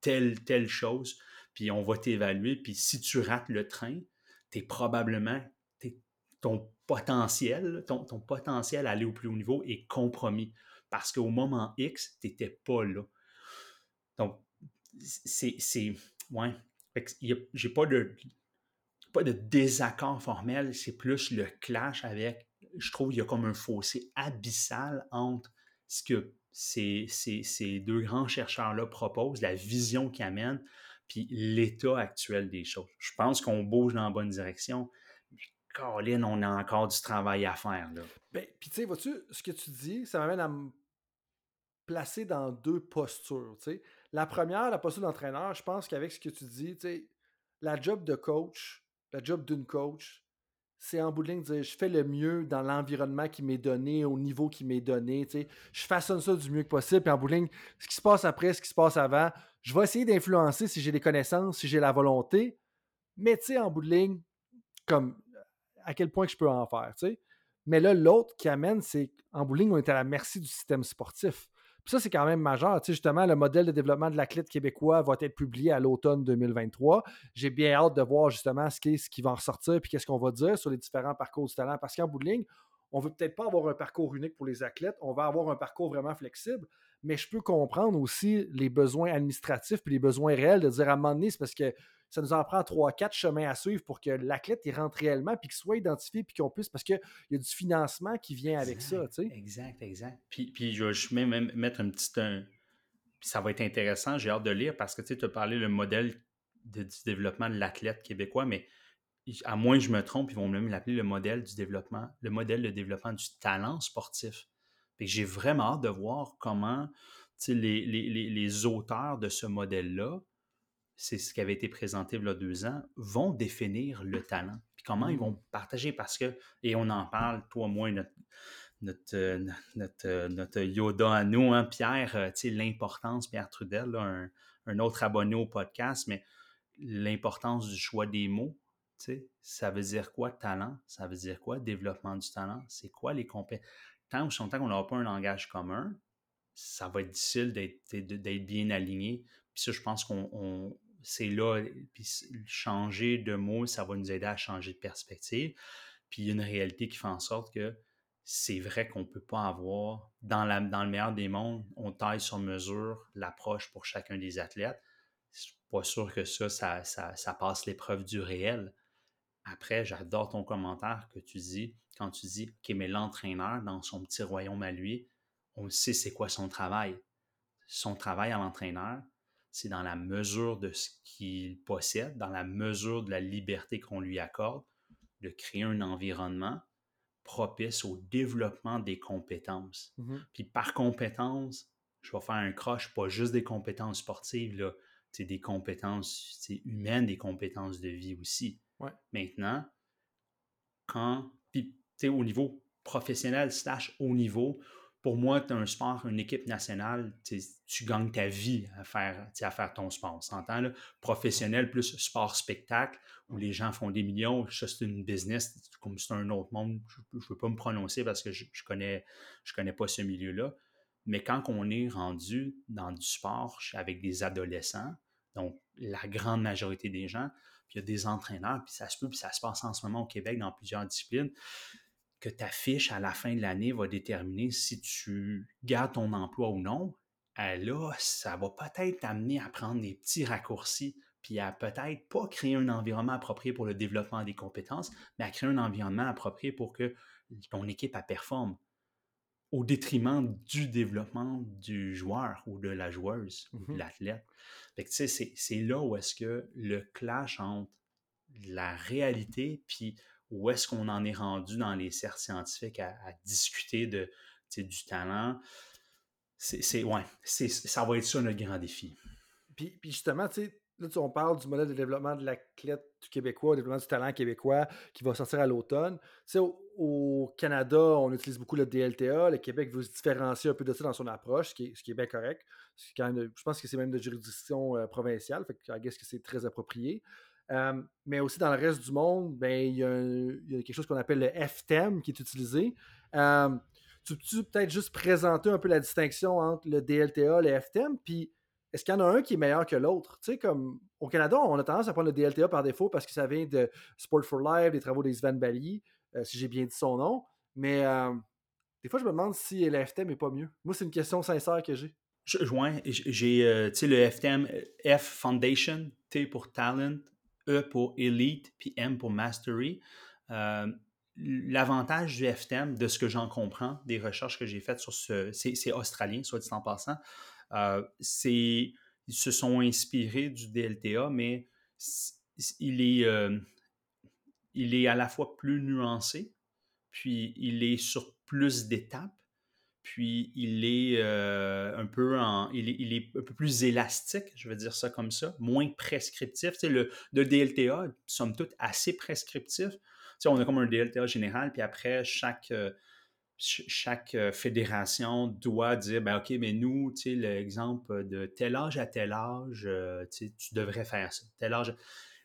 telle, telle chose, puis on va t'évaluer, puis si tu rates le train, tu es probablement, ton potentiel, ton, potentiel à aller au plus haut niveau est compromis, parce qu'au moment X, tu n'étais pas là. Donc, c'est, ouais, j'ai pas de, pas de désaccord formel, c'est plus le clash avec, je trouve, il y a comme un fossé abyssal entre ce que ces, ces- deux grands chercheurs-là proposent, la vision qu'ils amènent, puis l'état actuel des choses. Je pense qu'on bouge dans la bonne direction, mais Colin, on a encore du travail à faire. Là. Ben, puis tu sais, vois-tu, ce que tu dis, ça m'amène à me placer dans deux postures. La première, la posture d'entraîneur, je pense qu'avec ce que tu dis, la job de coach, la job d'une coach, c'est en bout de ligne de dire je fais le mieux dans l'environnement qui m'est donné, au niveau qui m'est donné. Je façonne ça du mieux que possible. Puis en bout ce qui se passe après, ce qui se passe avant, je vais essayer d'influencer si j'ai les connaissances, si j'ai la volonté. Mais en bout comme à quel point que je peux en faire. Mais là, l'autre qui amène, c'est en bout on est à la merci du système sportif. Ça, c'est quand même majeur. Tu justement, le modèle de développement de l'athlète québécois va être publié à l'automne 2023. J'ai bien hâte de voir justement ce qui, va en ressortir puis qu'est-ce qu'on va dire sur les différents parcours du talent. Parce qu'en bout de ligne, on veut peut-être pas avoir un parcours unique pour les athlètes, on va avoir un parcours vraiment flexible, mais je peux comprendre aussi les besoins administratifs puis les besoins réels de dire à un moment donné, c'est parce que ça nous en prend trois, quatre chemins à suivre pour que l'athlète il rentre réellement puis qu'il soit identifié puis qu'on puisse, parce qu'il y a du financement qui vient avec ça, tu sais. Exact, exact. Puis, puis je vais même même mettre un petit. Un, puis ça va être intéressant, j'ai hâte de lire parce que tu sais, tu as parlé le modèle de- du développement de l'athlète québécois, mais à moins que je me trompe, ils vont même l'appeler le modèle du développement, le modèle de développement du talent sportif. J'ai vraiment hâte de voir comment tu sais, les, les, les, les auteurs de ce modèle-là, c'est ce qui avait été présenté il y a deux ans, vont définir le talent. Puis comment ils vont partager? Parce que, et on en parle, toi, moi, notre, notre, euh, notre, euh, notre Yoda à nous, hein, Pierre, euh, tu sais, l'importance, Pierre Trudel, là, un, un autre abonné au podcast, mais l'importance du choix des mots, tu sais, ça veut dire quoi talent? Ça veut dire quoi développement du talent? C'est quoi les compétences? Tant ou longtemps qu'on n'aura pas un langage commun, ça va être difficile d'être bien aligné. Puis ça, je pense qu'on on- c'est là, puis changer de mots, ça va nous aider à changer de perspective. Puis il y a une réalité qui fait en sorte que c'est vrai qu'on ne peut pas avoir, dans, le meilleur des mondes, on taille sur mesure l'approche pour chacun des athlètes. Je suis pas sûr que ça, ça, ça, ça passe l'épreuve du réel. Après, j'adore ton commentaire que tu dis, quand tu dis, OK, mais l'entraîneur, dans son petit royaume à lui, on sait c'est quoi son travail. Son travail à l'entraîneur, c'est dans la mesure de ce qu'il possède, dans la mesure de la liberté qu'on lui accorde, de créer un environnement propice au développement des compétences. Mhm. Puis par compétences, je vais faire un croche, pas juste des compétences sportives, là, c'est des compétences humaines, des compétences de vie aussi. Ouais. Maintenant, quand, puis au niveau professionnel slash haut niveau, pour moi, tu as un sport, une équipe nationale, tu gagnes ta vie à faire, à faire ton sport. On s'entend, professionnel plus sport-spectacle, où les gens font des millions, ça c'est une business, comme c'est un autre monde, je ne veux pas me prononcer parce que je ne connais, je connais pas ce milieu-là. Mais quand on est rendu dans du sport avec des adolescents, donc la grande majorité des gens, puis il y a des entraîneurs, puis ça se peut, puis ça se passe en ce moment au Québec dans plusieurs disciplines, que ta fiche à la fin de l'année va déterminer si tu gardes ton emploi ou non, euh, là, ça va peut-être t'amener à prendre des petits raccourcis, puis à peut-être pas créer un environnement approprié pour le développement des compétences, mais à créer un environnement approprié pour que ton équipe performe au détriment du développement du joueur ou de la joueuse ou de mmh l'athlète. c'est là où est-ce que le clash entre la réalité puis où est-ce qu'on en est rendu dans les cercles scientifiques à, discuter de, du talent? C'est, ouais, ça va être ça notre grand défi. Puis, puis justement, tu sais, là, on parle du modèle de développement de l'athlète québécois, le développement du talent québécois qui va sortir à l'automne. Tu au, Canada, on utilise beaucoup le DLTA. Le Québec veut se différencier un peu de ça dans son approche, ce qui est, bien correct. je pense que c'est même de juridiction euh, provinciale, fait que que c'est très approprié. Euh, mais aussi dans le reste du monde, ben, il, y a, quelque chose qu'on appelle le FTEM qui est utilisé. Euh, tu peux peut-être juste présenter un peu la distinction entre le DLTA et le FTEM, puis est-ce qu'il y en a un qui est meilleur que l'autre? Tu sais, comme au Canada, on a tendance à prendre le DLTA par défaut parce que ça vient de Sport for Life, des travaux des Bali, euh, si j'ai bien dit son nom. Mais des fois, je me demande si le FTEM n'est pas mieux. Moi, c'est une question sincère que j'ai. Je joins. J'ai, sais, le FTEM, F Foundation, T pour Talent, E pour Elite, puis M pour Mastery. Euh, l'avantage du FTM, de ce que j'en comprends, des recherches que j'ai faites sur ce. C'est australien, soit dit en passant. Euh, c'est. Ils se sont inspirés du DLTA, mais il est, euh, il est à la fois plus nuancé, puis il est sur plus d'étapes, puis il est euh, un peu en, il est, un peu plus élastique, je vais dire ça comme ça, moins prescriptif. Tu sais, le, DLTA, somme toute, assez prescriptif. Tu sais, on a comme un DLTA général, puis après, chaque, euh, chaque euh, fédération doit dire, ben OK, mais nous, tu sais, l'exemple de tel âge à tel âge, tu, tu devrais faire ça. Tel âge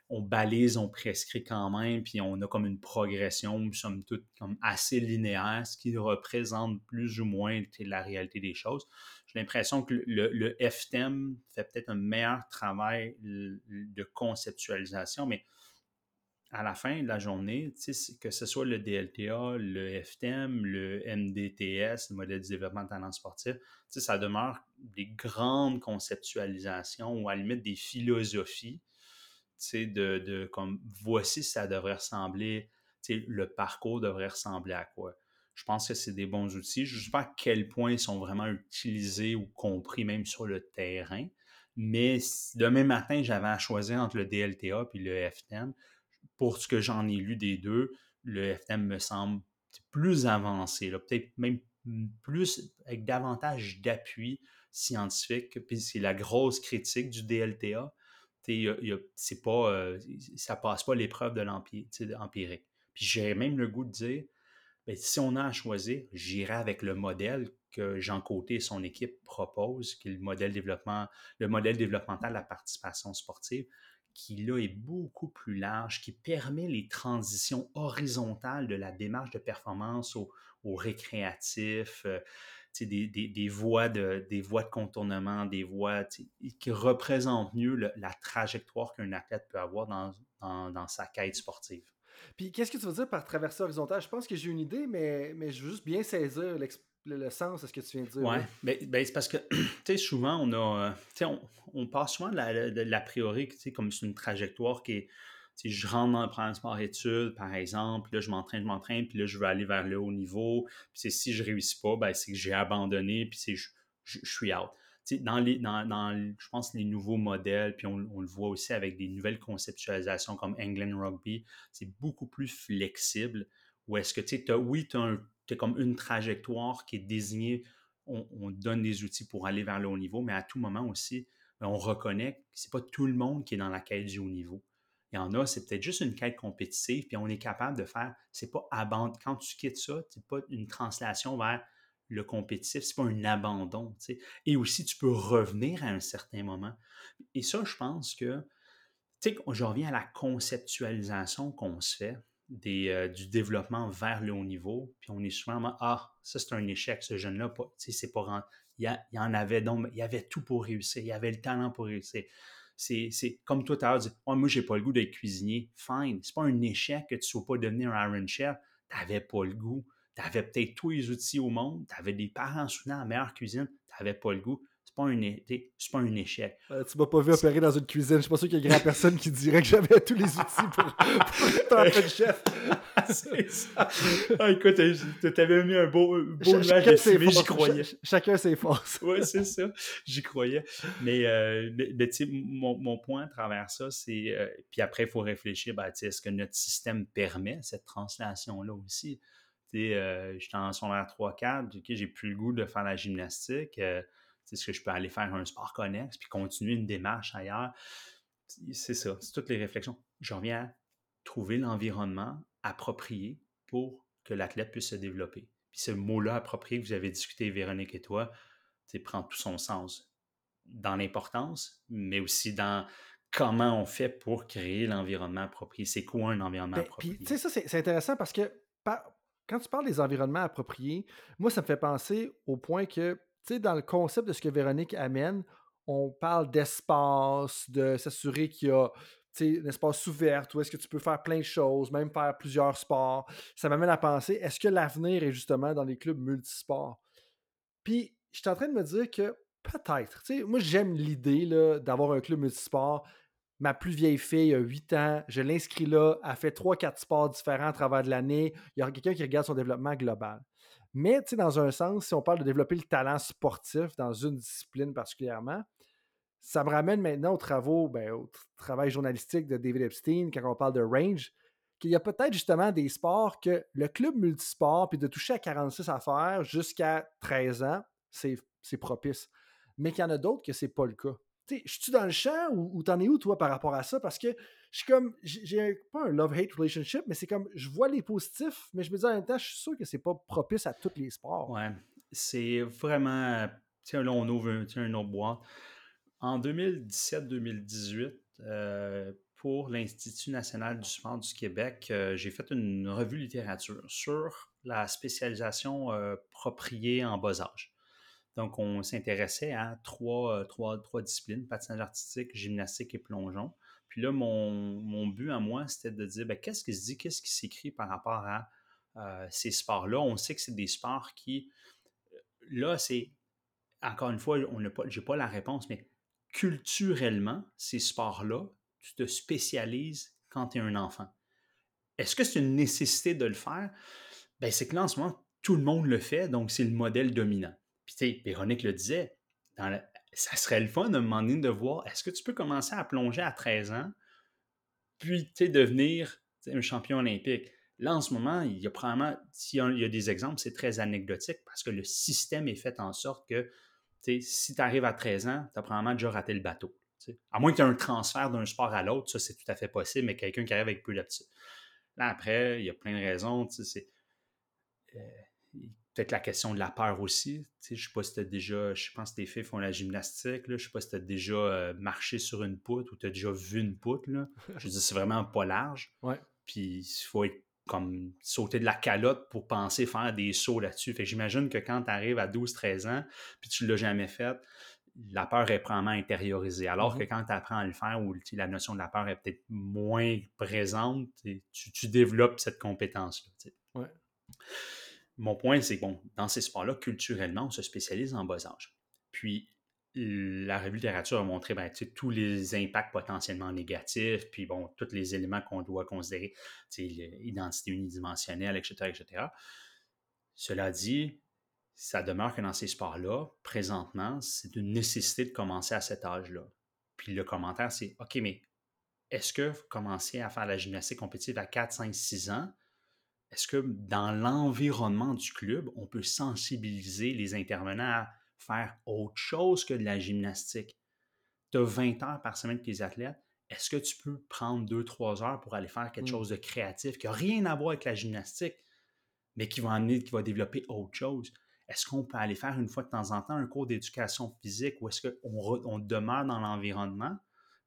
on balise, on prescrit quand même, puis on a comme une progression, nous sommes toutes comme assez linéaire, ce qui représente plus ou moins la réalité des choses. J'ai l'impression que le, le FTEM fait peut-être un meilleur travail de conceptualisation, mais à la fin de la journée, que ce soit le DLTA, le FTEM, le MDTS, le modèle de développement de talent sportif, ça demeure des grandes conceptualisations ou à la limite des philosophies de, de comme voici ça devrait ressembler, le parcours devrait ressembler à quoi. Je pense que c'est des bons outils. Je ne sais pas à quel point ils sont vraiment utilisés ou compris même sur le terrain. Mais demain matin, j'avais à choisir entre le DLTA et le FTM. Pour ce que j'en ai lu des deux, le FTM me semble plus avancé, peut-être même plus avec davantage d'appui scientifique. Puis c'est la grosse critique du DLTA c'est pas, euh, ça passe pas l'épreuve de l'empirique. Puis j'ai même le goût de dire, ben, si on a à choisir, j'irai avec le modèle que Jean Côté et son équipe proposent, qui est le modèle, développement, le modèle développemental de la participation sportive, qui là est beaucoup plus large, qui permet les transitions horizontales de la démarche de performance au, récréatif. Euh, des, voies de, des voies de contournement, des voies qui représentent mieux la trajectoire qu'un athlète peut avoir dans, sa quête sportive. Puis qu'est-ce que tu veux dire par traversée horizontale? Je pense que j'ai une idée, mais, mais je veux juste bien saisir le, sens de ce que tu viens de dire. Oui, ben, ben, c'est parce que, *clears throat* souvent, on a, on, on passe souvent de l'a priori, comme c'est une trajectoire qui est, si je rentre dans le programme sport-études, par exemple, là, je m'entraîne, je m'entraîne, puis là, je veux aller vers le haut niveau. Puis si je ne réussis pas, ben, c'est que j'ai abandonné, puis je, je, suis out. dans, les, dans, je pense, les nouveaux modèles, puis on, le voit aussi avec des nouvelles conceptualisations comme England Rugby, c'est beaucoup plus flexible. Ou est-ce que, tu oui, tu as, comme une trajectoire qui est désignée, on, on, donne des outils pour aller vers le haut niveau, mais à tout moment aussi, ben, on reconnaît que ce n'est pas tout le monde qui est dans la quête du haut niveau. Il y en a, c'est peut-être juste une quête compétitive, puis on est capable de faire, c'est pas abandon. Quand tu quittes ça, c'est pas une translation vers le compétitif, c'est pas un abandon. Et aussi, tu peux revenir à un certain moment. Et ça, je pense que, tu sais, je reviens à la conceptualisation qu'on se fait des, euh, du développement vers le haut niveau, puis on est souvent, ah, ça c'est un échec, ce jeune-là, c'est pas il y, en avait donc, il y avait tout pour réussir, il y avait le talent pour réussir. C'est comme toi, tu as dit, oh, moi, j'ai pas le goût d'être cuisinier. Fine, c'est pas un échec que tu ne sois pas devenir un Iron Chef. Tu n'avais pas le goût. Tu avais peut-être tous les outils au monde, tu avais des parents soutenants à la meilleure cuisine, tu n'avais pas le goût c'est pas, un, pas un échec. Euh, tu m'as pas vu opérer dans une cuisine. Je suis pas sûr qu'il y ait grand personne qui dirait que j'avais tous les outils pour, être un chef. *laughs* c'est ça. Ah, écoute, t'avais mis un beau, beau nuage de j'y croyais. chacun ses forces. oui, c'est ça. J'y croyais. Mais, euh, tu sais, mon, mon, point à travers ça, c'est. Euh, puis après, il faut réfléchir, ben, est-ce que notre système permet cette translation-là aussi? Sais, j'étais en secondaire 3-4, j'ai plus le goût de faire la gymnastique. Est-ce que je peux aller faire un sport connexe puis continuer une démarche ailleurs? C'est ça, c'est toutes les réflexions. Je reviens à trouver l'environnement approprié pour que l'athlète puisse se développer. Puis ce mot-là approprié que vous avez discuté, Véronique et toi, prend tout son sens dans l'importance, mais aussi dans comment on fait pour créer l'environnement approprié. C'est quoi un environnement ben, approprié? Puis, tu sais, ça, c'est intéressant parce que quand tu parles des environnements appropriés, moi, ça me fait penser au point que dans le concept de ce que Véronique amène, on parle d'espace, de s'assurer qu'il y a un espace ouvert où est-ce que tu peux faire plein de choses, même faire plusieurs sports. Ça m'amène à penser, est-ce que l'avenir est justement dans les clubs multisports? Puis, je suis en train de me dire que peut-être. Moi, j'aime l'idée d'avoir un club multisport. Ma plus vieille fille a 8 ans, je l'inscris là, elle fait 3-4 sports différents à travers de l'année. Il y aura quelqu'un qui regarde son développement global. Mais, dans un sens, si on parle de développer le talent sportif dans une discipline particulièrement, ça me ramène maintenant aux travaux, ben, au travail journalistique de David Epstein, quand on parle de range, qu'il y a peut-être justement des sports que le club multisport, puis de toucher à 46 affaires jusqu'à 13 ans, c'est propice. Mais qu'il y en a d'autres que c'est pas le cas. Je suis dans le champ ou, t'en es où, toi, par rapport à ça? Parce que je suis comme, j'ai pas un love-hate relationship, mais c'est comme, je vois les positifs, mais je me dis en même temps, je suis sûr que c'est pas propice à tous les sports. Ouais, c'est vraiment, tiens, là, on ouvre un, un autre boîte. En 2017-2018, euh, pour l'Institut national du sport du Québec, euh, j'ai fait une revue littérature sur la spécialisation euh, en bas âge. Donc, on s'intéressait à trois, trois, disciplines, patinage artistique, gymnastique et plongeon. Puis là, mon, but à moi, c'était de dire ben, qu'est-ce qui se dit, qu'est-ce qui s'écrit par rapport à euh, ces sports-là? On sait que c'est des sports qui, euh, là, c'est, encore une fois, je n'ai pas, pas la réponse, mais culturellement, ces sports-là, tu te spécialises quand tu es un enfant. Est-ce que c'est une nécessité de le faire? Ben, c'est que là, en ce moment, tout le monde le fait, donc c'est le modèle dominant. Puis, tu sais, Véronique le disait, ça serait le fun de demander de voir est-ce que tu peux commencer à plonger à 13 ans, puis devenir un champion olympique? Là, en ce moment, il y a probablement, s'il y a des exemples, c'est très anecdotique parce que le système est fait en sorte que si tu arrives à 13 ans, tu as probablement déjà raté le bateau. À moins que tu aies un transfert d'un sport à l'autre, ça c'est tout à fait possible, mais quelqu'un qui arrive avec peu d'aptitude. Là, après, il y a plein de raisons. C'est, euh, peut-être la question de la peur aussi. je ne sais pas si tu as déjà, je pense que tes filles font la gymnastique, là, je sais pas si tu as déjà euh, marché sur une poutre ou tu as déjà vu une poutre. Là. *laughs* Je veux dire, c'est vraiment pas large. Ouais. Puis il faut être comme sauter de la calotte pour penser faire des sauts là-dessus. Fait j'imagine que quand tu arrives à 12-13 ans, puis tu ne l'as jamais fait, la peur est probablement intériorisée. Alors que mm-hmm. quand tu apprends à le faire, où la notion de la peur est peut-être moins présente, tu, tu, développes cette compétence-là. Ouais. Mon point, c'est que bon, dans ces sports-là, culturellement, on se spécialise en bas âge. Puis, la revue littérature a montré ben, tous les impacts potentiellement négatifs, puis bon, tous les éléments qu'on doit considérer, l'identité unidimensionnelle, etc., etc. Cela dit, ça demeure que dans ces sports-là, présentement, c'est une nécessité de commencer à cet âge-là. Puis le commentaire, c'est OK, mais est-ce que vous commencez à faire la gymnastique compétitive à 4, 5, 6 ans? Est-ce que dans l'environnement du club, on peut sensibiliser les intervenants à faire autre chose que de la gymnastique? Tu as 20 heures par semaine avec tes athlètes. Est-ce que tu peux prendre 2-3 heures pour aller faire quelque mmh. chose de créatif qui n'a rien à voir avec la gymnastique, mais qui va amener, qui va développer autre chose? est-ce qu'on peut aller faire une fois de temps en temps un cours d'éducation physique ou est-ce qu'on on demeure dans l'environnement?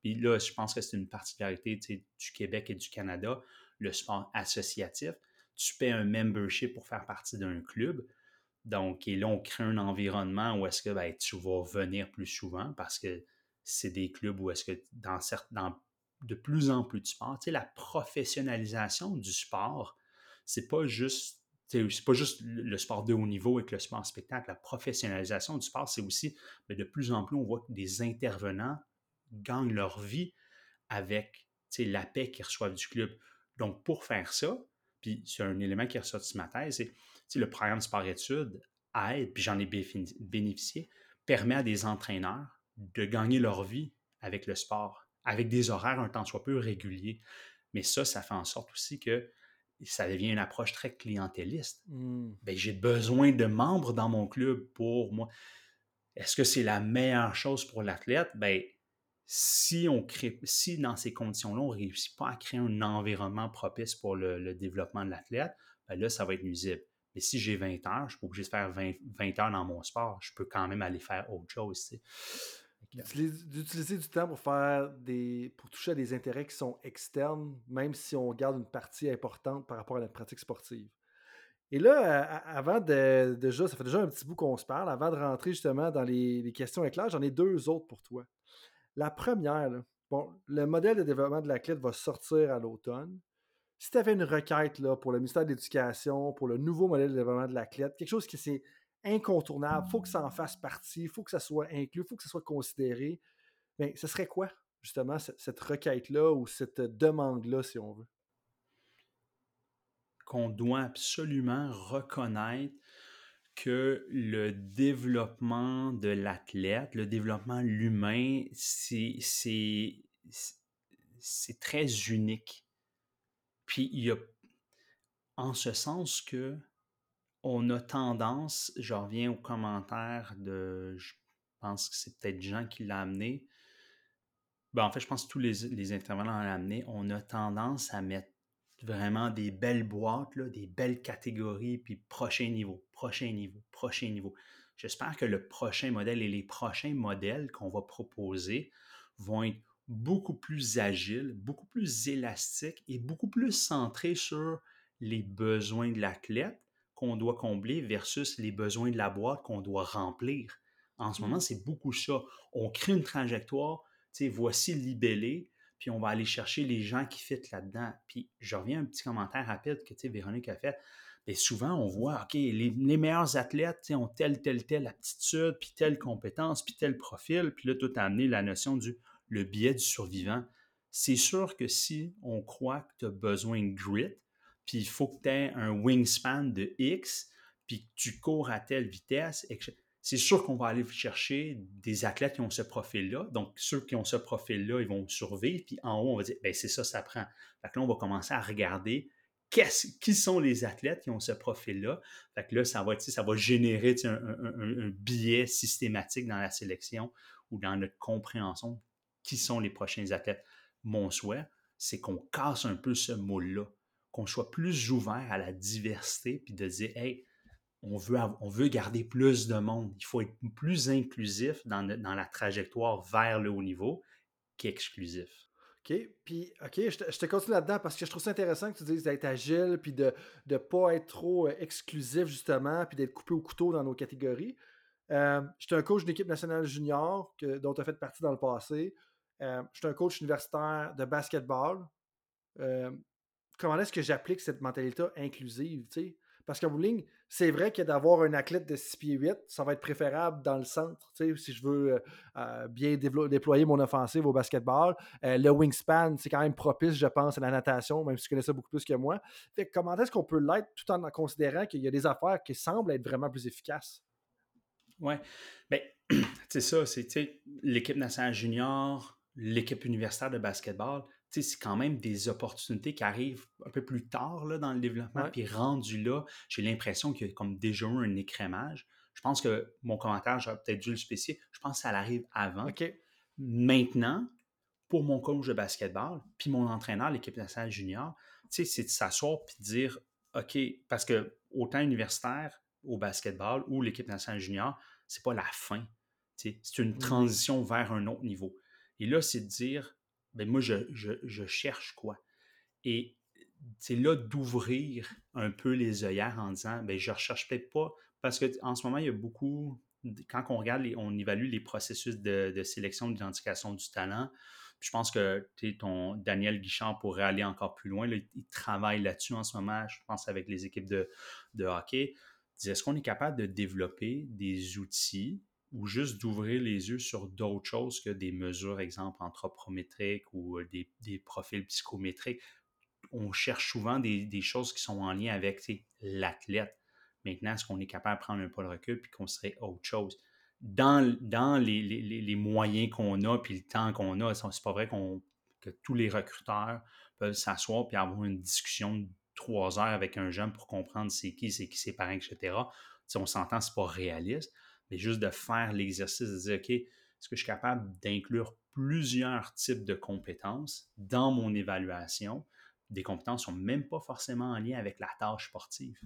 Puis là, je pense que c'est une particularité du Québec et du Canada, le sport associatif. Tu paies un membership pour faire partie d'un club. Donc, et là, on crée un environnement où est-ce que ben, tu vas venir plus souvent parce que c'est des clubs où est-ce que dans, dans de plus en plus de sport, tu sais, la professionnalisation du sport, c'est pas juste c'est pas juste le sport de haut niveau avec le sport spectacle. La professionnalisation du sport, c'est aussi mais de plus en plus, on voit que des intervenants gagnent leur vie avec la paix qu'ils reçoivent du club. Donc, pour faire ça, puis c'est un élément qui est ressorti de ma thèse, c'est le programme sport-études aide, puis j'en ai bénéficié, permet à des entraîneurs de gagner leur vie avec le sport, avec des horaires un temps soit peu réguliers. Mais ça, ça fait en sorte aussi que ça devient une approche très clientéliste. Mmh. Ben, j'ai besoin de membres dans mon club pour moi. Est-ce que c'est la meilleure chose pour l'athlète? Ben, si on crée, si dans ces conditions-là, on ne réussit pas à créer un environnement propice pour le, développement de l'athlète, ben là, ça va être nuisible. Mais si j'ai 20 heures, je suis pas obligé de faire 20, 20, heures dans mon sport. Je peux quand même aller faire autre chose. D'utiliser du temps pour faire des. pour toucher à des intérêts qui sont externes, même si on garde une partie importante par rapport à la pratique sportive. Et là, avant de, ça fait déjà un petit bout qu'on se parle, avant de rentrer justement dans les, questions éclairs, j'en ai deux autres pour toi. La première, bon, le modèle de développement de la clé va sortir à l'automne. Si tu avais une requête là, pour le ministère de l'Éducation, pour le nouveau modèle de développement de la clé, quelque chose qui s'est incontournable, il faut que ça en fasse partie, il faut que ça soit inclus, il faut que ça soit considéré. Mais ce serait quoi, justement, cette, requête-là ou cette demande-là, si on veut? Qu'on doit absolument reconnaître que le développement de l'athlète, le développement l'humain, c'est très unique. Puis il y a, en ce sens que on a tendance, je reviens aux commentaires de, je pense que c'est peut-être Jean qui l'a amené. Ben, en fait, je pense que tous les, intervenants l'ont amené. On a tendance à mettre vraiment des belles boîtes, des belles catégories, puis prochain niveau, prochain niveau, prochain niveau. J'espère que le prochain modèle et les prochains modèles qu'on va proposer vont être beaucoup plus agiles, beaucoup plus élastiques et beaucoup plus centrés sur les besoins de l'athlète qu'on doit combler versus les besoins de la boîte qu'on doit remplir. En ce moment, mmh. c'est beaucoup ça. On crée une trajectoire, voici le libellé, puis on va aller chercher les gens qui fitent là-dedans. Puis je reviens à un petit commentaire rapide que Véronique a fait. Mais souvent, on voit, OK, les, meilleurs athlètes ont telle, telle, telle aptitude, puis telle compétence, puis tel profil. Puis là, tout a amené la notion du le biais du survivant. C'est sûr que si on croit que tu as besoin de grit, puis il faut que tu aies un wingspan de X, puis que tu cours à telle vitesse, c'est sûr qu'on va aller chercher des athlètes qui ont ce profil-là. Donc, ceux qui ont ce profil-là, ils vont survivre. Puis en haut, on va dire, ben c'est ça, ça prend. Fait que là, on va commencer à regarder qui sont les athlètes qui ont ce profil-là. Fait que là, ça va, ça va générer un, biais systématique dans la sélection ou dans notre compréhension qui sont les prochains athlètes. Mon souhait, c'est qu'on casse un peu ce moule-là qu'on soit plus ouvert à la diversité, puis de dire, hey, on veut, on veut garder plus de monde. Il faut être plus inclusif dans, dans la trajectoire vers le haut niveau qu'exclusif. OK. Puis, OK, je te, continue là-dedans parce que je trouve ça intéressant que tu dises d'être agile, puis de ne pas être trop euh, exclusif, justement, puis d'être coupé au couteau dans nos catégories. Euh, je suis un coach d'équipe nationale junior que, dont tu as fait partie dans le passé. Euh, je suis un coach universitaire de basketball. Euh, comment est-ce que j'applique cette mentalité inclusive, tu sais? Parce qu'en bout ligne, c'est vrai que d'avoir un athlète de 6 pieds 8, ça va être préférable dans le centre, si je veux euh, euh, bien déployer mon offensive au basketball. Euh, le wingspan, c'est quand même propice, je pense, à la natation, même si tu connais ça beaucoup plus que moi. Fait comment est-ce qu'on peut l'être tout en considérant qu'il y a des affaires qui semblent être vraiment plus efficaces? Oui. Bien, *clears throat* c'est ça, c'est l'équipe nationale junior, l'équipe universitaire de basketball c'est quand même des opportunités qui arrivent un peu plus tard là, dans le développement. Puis rendu là, j'ai l'impression qu'il y a comme déjà eu un écrémage. Je pense que mon commentaire, j'aurais peut-être dû le spécifier. Je pense que ça arrive avant. Maintenant, pour mon coach de basketball, puis mon entraîneur, l'équipe nationale junior, c'est de s'asseoir puis de dire OK, parce que autant universitaire, au basketball ou l'équipe nationale junior, c'est pas la fin. C'est une Mmh. transition vers un autre niveau. Et là, c'est de dire, ben moi, je, je, cherche quoi? Et c'est là d'ouvrir un peu les œillères en disant, ben je recherche peut-être pas, parce qu'en ce moment, il y a beaucoup, quand on regarde, on évalue les processus de, de sélection, d'identification du talent, je pense que ton Daniel Guichard pourrait aller encore plus loin. là, il, il travaille là-dessus en ce moment, je pense, avec les équipes de, de hockey. Est-ce qu'on est capable de développer des outils ou juste d'ouvrir les yeux sur d'autres choses que des mesures, exemple, anthropométriques ou euh, des, profils psychométriques? On cherche souvent des, choses qui sont en lien avec l'athlète. Maintenant, est-ce qu'on est capable de prendre un pas de recul puis qu'on serait autre chose? Dans, les, les- les- moyens qu'on a puis le temps qu'on a, c'est pas vrai que tous les recruteurs peuvent s'asseoir puis avoir une discussion de trois heures avec un jeune pour comprendre c'est qui, c'est qui ses parents, etc. Tu sais, on s'entend, c'est pas réaliste, mais juste de faire l'exercice de dire, OK, est-ce que je suis capable d'inclure plusieurs types de compétences dans mon évaluation? Des compétences qui sont même pas forcément en lien avec la tâche sportive.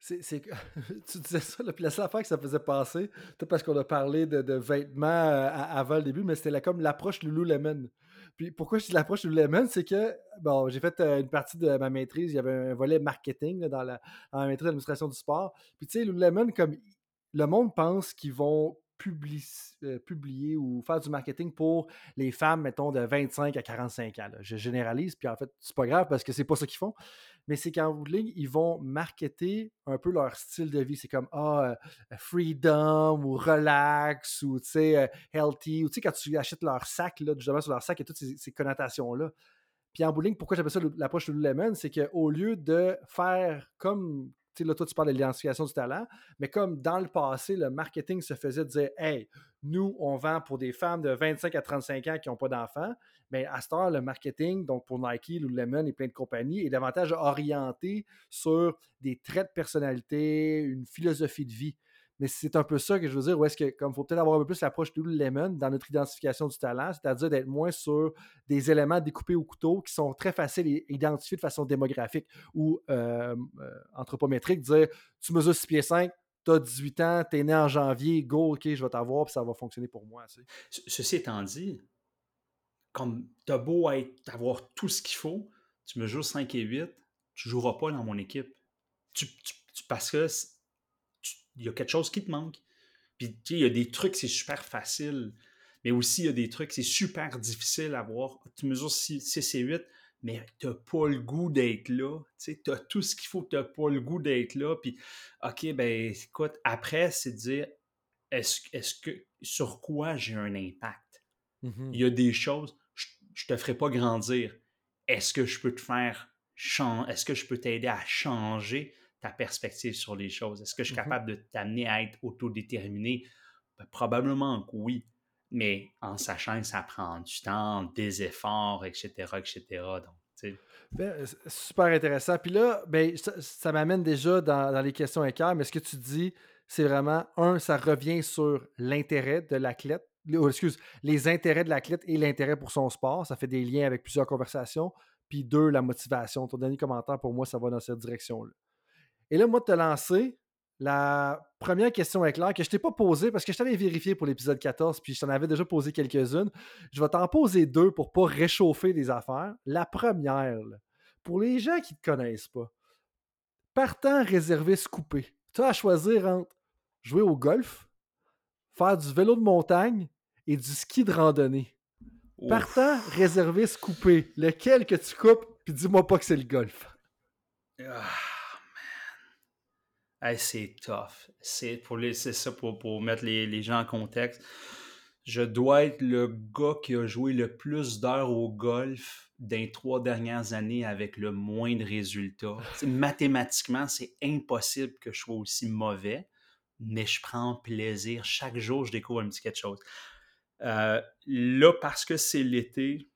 C'est, c'est *laughs* tu disais ça, puis la seule affaire que ça faisait passer, peut-être parce qu'on a parlé de, vêtements euh, avant le début, mais c'était comme l'approche Lululemon. Puis pourquoi je dis l'approche Lululemon, c'est que, bon, j'ai fait euh, une partie de ma maîtrise, il y avait un volet marketing là, dans, la, dans la maîtrise d'administration du sport. Puis tu sais, Lululemon, comme le monde pense qu'ils vont euh, publier ou faire du marketing pour les femmes, mettons, de 25 à 45 ans. Je généralise, puis en fait, c'est pas grave parce que c'est pas ça qu'ils font mais c'est qu'en bout de ligne, ils vont marketer un peu leur style de vie. C'est comme ah, euh, freedom ou relax ou tu sais, euh, healthy. Ou tu sais, quand tu achètes leur sac, justement sur leur sac, a toutes ces, connotations-là. Puis en ligne, pourquoi j'appelle ça l'approche de Lululemon, c'est qu'au lieu de faire comme, là, toi, tu parles de l'identification du talent, mais comme dans le passé, le marketing se faisait dire, hey, nous, on vend pour des femmes de 25 à 35 ans qui n'ont pas d'enfants. Mais à cette heure, le marketing, donc pour Nike, Lululemon et plein de compagnies, est davantage orienté sur des traits de personnalité, une philosophie de vie. Mais c'est un peu ça que je veux dire, où est-ce que, comme il faut peut-être avoir un peu plus l'approche de Lululemon dans notre identification du talent, c'est-à-dire d'être moins sur des éléments découpés au couteau qui sont très faciles à identifier de façon démographique ou euh, euh, anthropométrique, dire tu mesures 6 pieds 5, tu as 18 ans, tu es né en janvier, go, ok, je vais t'avoir, puis ça va fonctionner pour moi. Ceci étant dit, comme t'as beau être, avoir tout ce qu'il faut, tu me joues 5 et 8, tu joueras pas dans mon équipe. Tu, tu- tu- parce que il y a quelque chose qui te manque. Puis, tu sais, il y a des trucs, c'est super facile. Mais aussi, il y a des trucs, c'est super difficile à voir. Tu mesures 6, et 8, mais tu n'as pas le goût d'être là. Tu as tout ce qu'il faut, tu n'as pas le goût d'être là. Puis, OK, ben écoute, après, c'est de dire, est-ce est-ce que, sur quoi j'ai un impact? Mhm. Il y a des choses, je ne te ferai pas grandir. Est-ce que je peux te faire changer? Est-ce que je peux t'aider à changer? Ta perspective sur les choses? Est-ce que je suis Mhm. capable de t'amener à être autodéterminé? Ben, probablement que oui, mais en sachant que ça prend du temps, des efforts, etc., etc. Donc, Ben, c'est super intéressant. Puis là, ben, ça, ça m'amène déjà dans, dans les questions écarts, mais ce que tu dis, c'est vraiment, un, ça revient sur l'intérêt de l'athlète, oh, excuse, les intérêts de l'athlète et l'intérêt pour son sport. Ça fait des liens avec plusieurs conversations. Puis deux, la motivation. Ton dernier commentaire, pour moi, ça va dans cette direction-là. Et là, moi, de te lancer, la première question est claire que je ne t'ai pas posée parce que je t'avais vérifié pour l'épisode 14, puis je t'en avais déjà posé quelques-unes. Je vais t'en poser deux pour pas réchauffer des affaires. La première, là, pour les gens qui ne te connaissent pas, partant réserviste coupé, tu as à choisir entre jouer au golf, faire du vélo de montagne et du ski de randonnée. ouf. Partant réserviste coupé, lequel que tu coupes, puis dis-moi pas que c'est le golf? Ah. Hey, c'est tough. C'est pour ça pour, pour mettre les, les gens en contexte. Je dois être le gars qui a joué le plus d'heures au golf dans les trois dernières années avec le moins de résultats. Mathématiquement, c'est impossible que je sois aussi mauvais, mais je prends plaisir. Chaque jour, je découvre un petit quelque chose. Euh, là, parce que c'est l'été,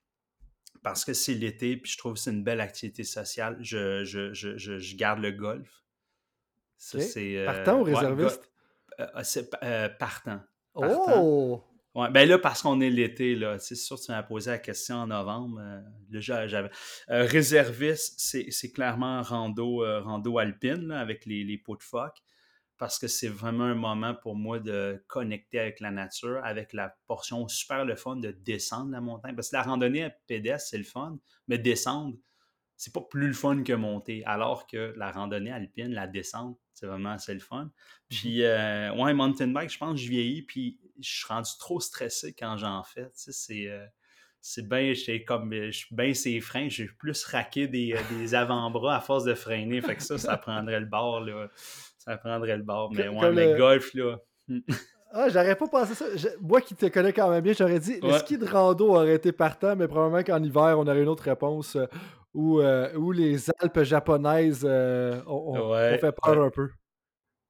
parce que c'est l'été, puis je trouve que c'est une belle activité sociale, je, je, je, je garde le golf. Ça, euh, Partant ou réserviste? go- euh, c'est, euh, partant. partant. oh! Ouais, ben là, parce qu'on est l'été, là, c'est sûr que tu m'as posé la question en novembre. euh, j'avais. euh, réserviste, c'est c'est clairement rando, euh, rando alpine, là, avec les, les pots de phoque. parce que c'est vraiment un moment pour moi de connecter avec la nature, avec la portion super le fun de descendre la montagne. Parce que la randonnée à pédestre, c'est le fun, mais descendre, c'est pas plus le fun que monter. Alors que la randonnée alpine, la descente, c'est vraiment assez le fun. Mmh puis, euh, ouais, mountain bike, je pense que je vieillis, puis je suis rendu trop stressé quand j'en fais. Tu sais, c'est. Euh, c'est bien, comme, je suis bien ses freins, j'ai plus raqué des, des *laughs* avant-bras à force de freiner. Fait que ça, ça prendrait le bord, là. Ça prendrait le bord. Mais ouais, le... golf, là. Hmm. *laughs* ah, j'aurais pas pensé ça. Moi qui te connais quand même bien, j'aurais dit le ski de rando aurait été partant, mais probablement qu'en hiver, on aurait une autre réponse euh, où, euh, où, les Alpes japonaises euh, ont, fait peur un peu.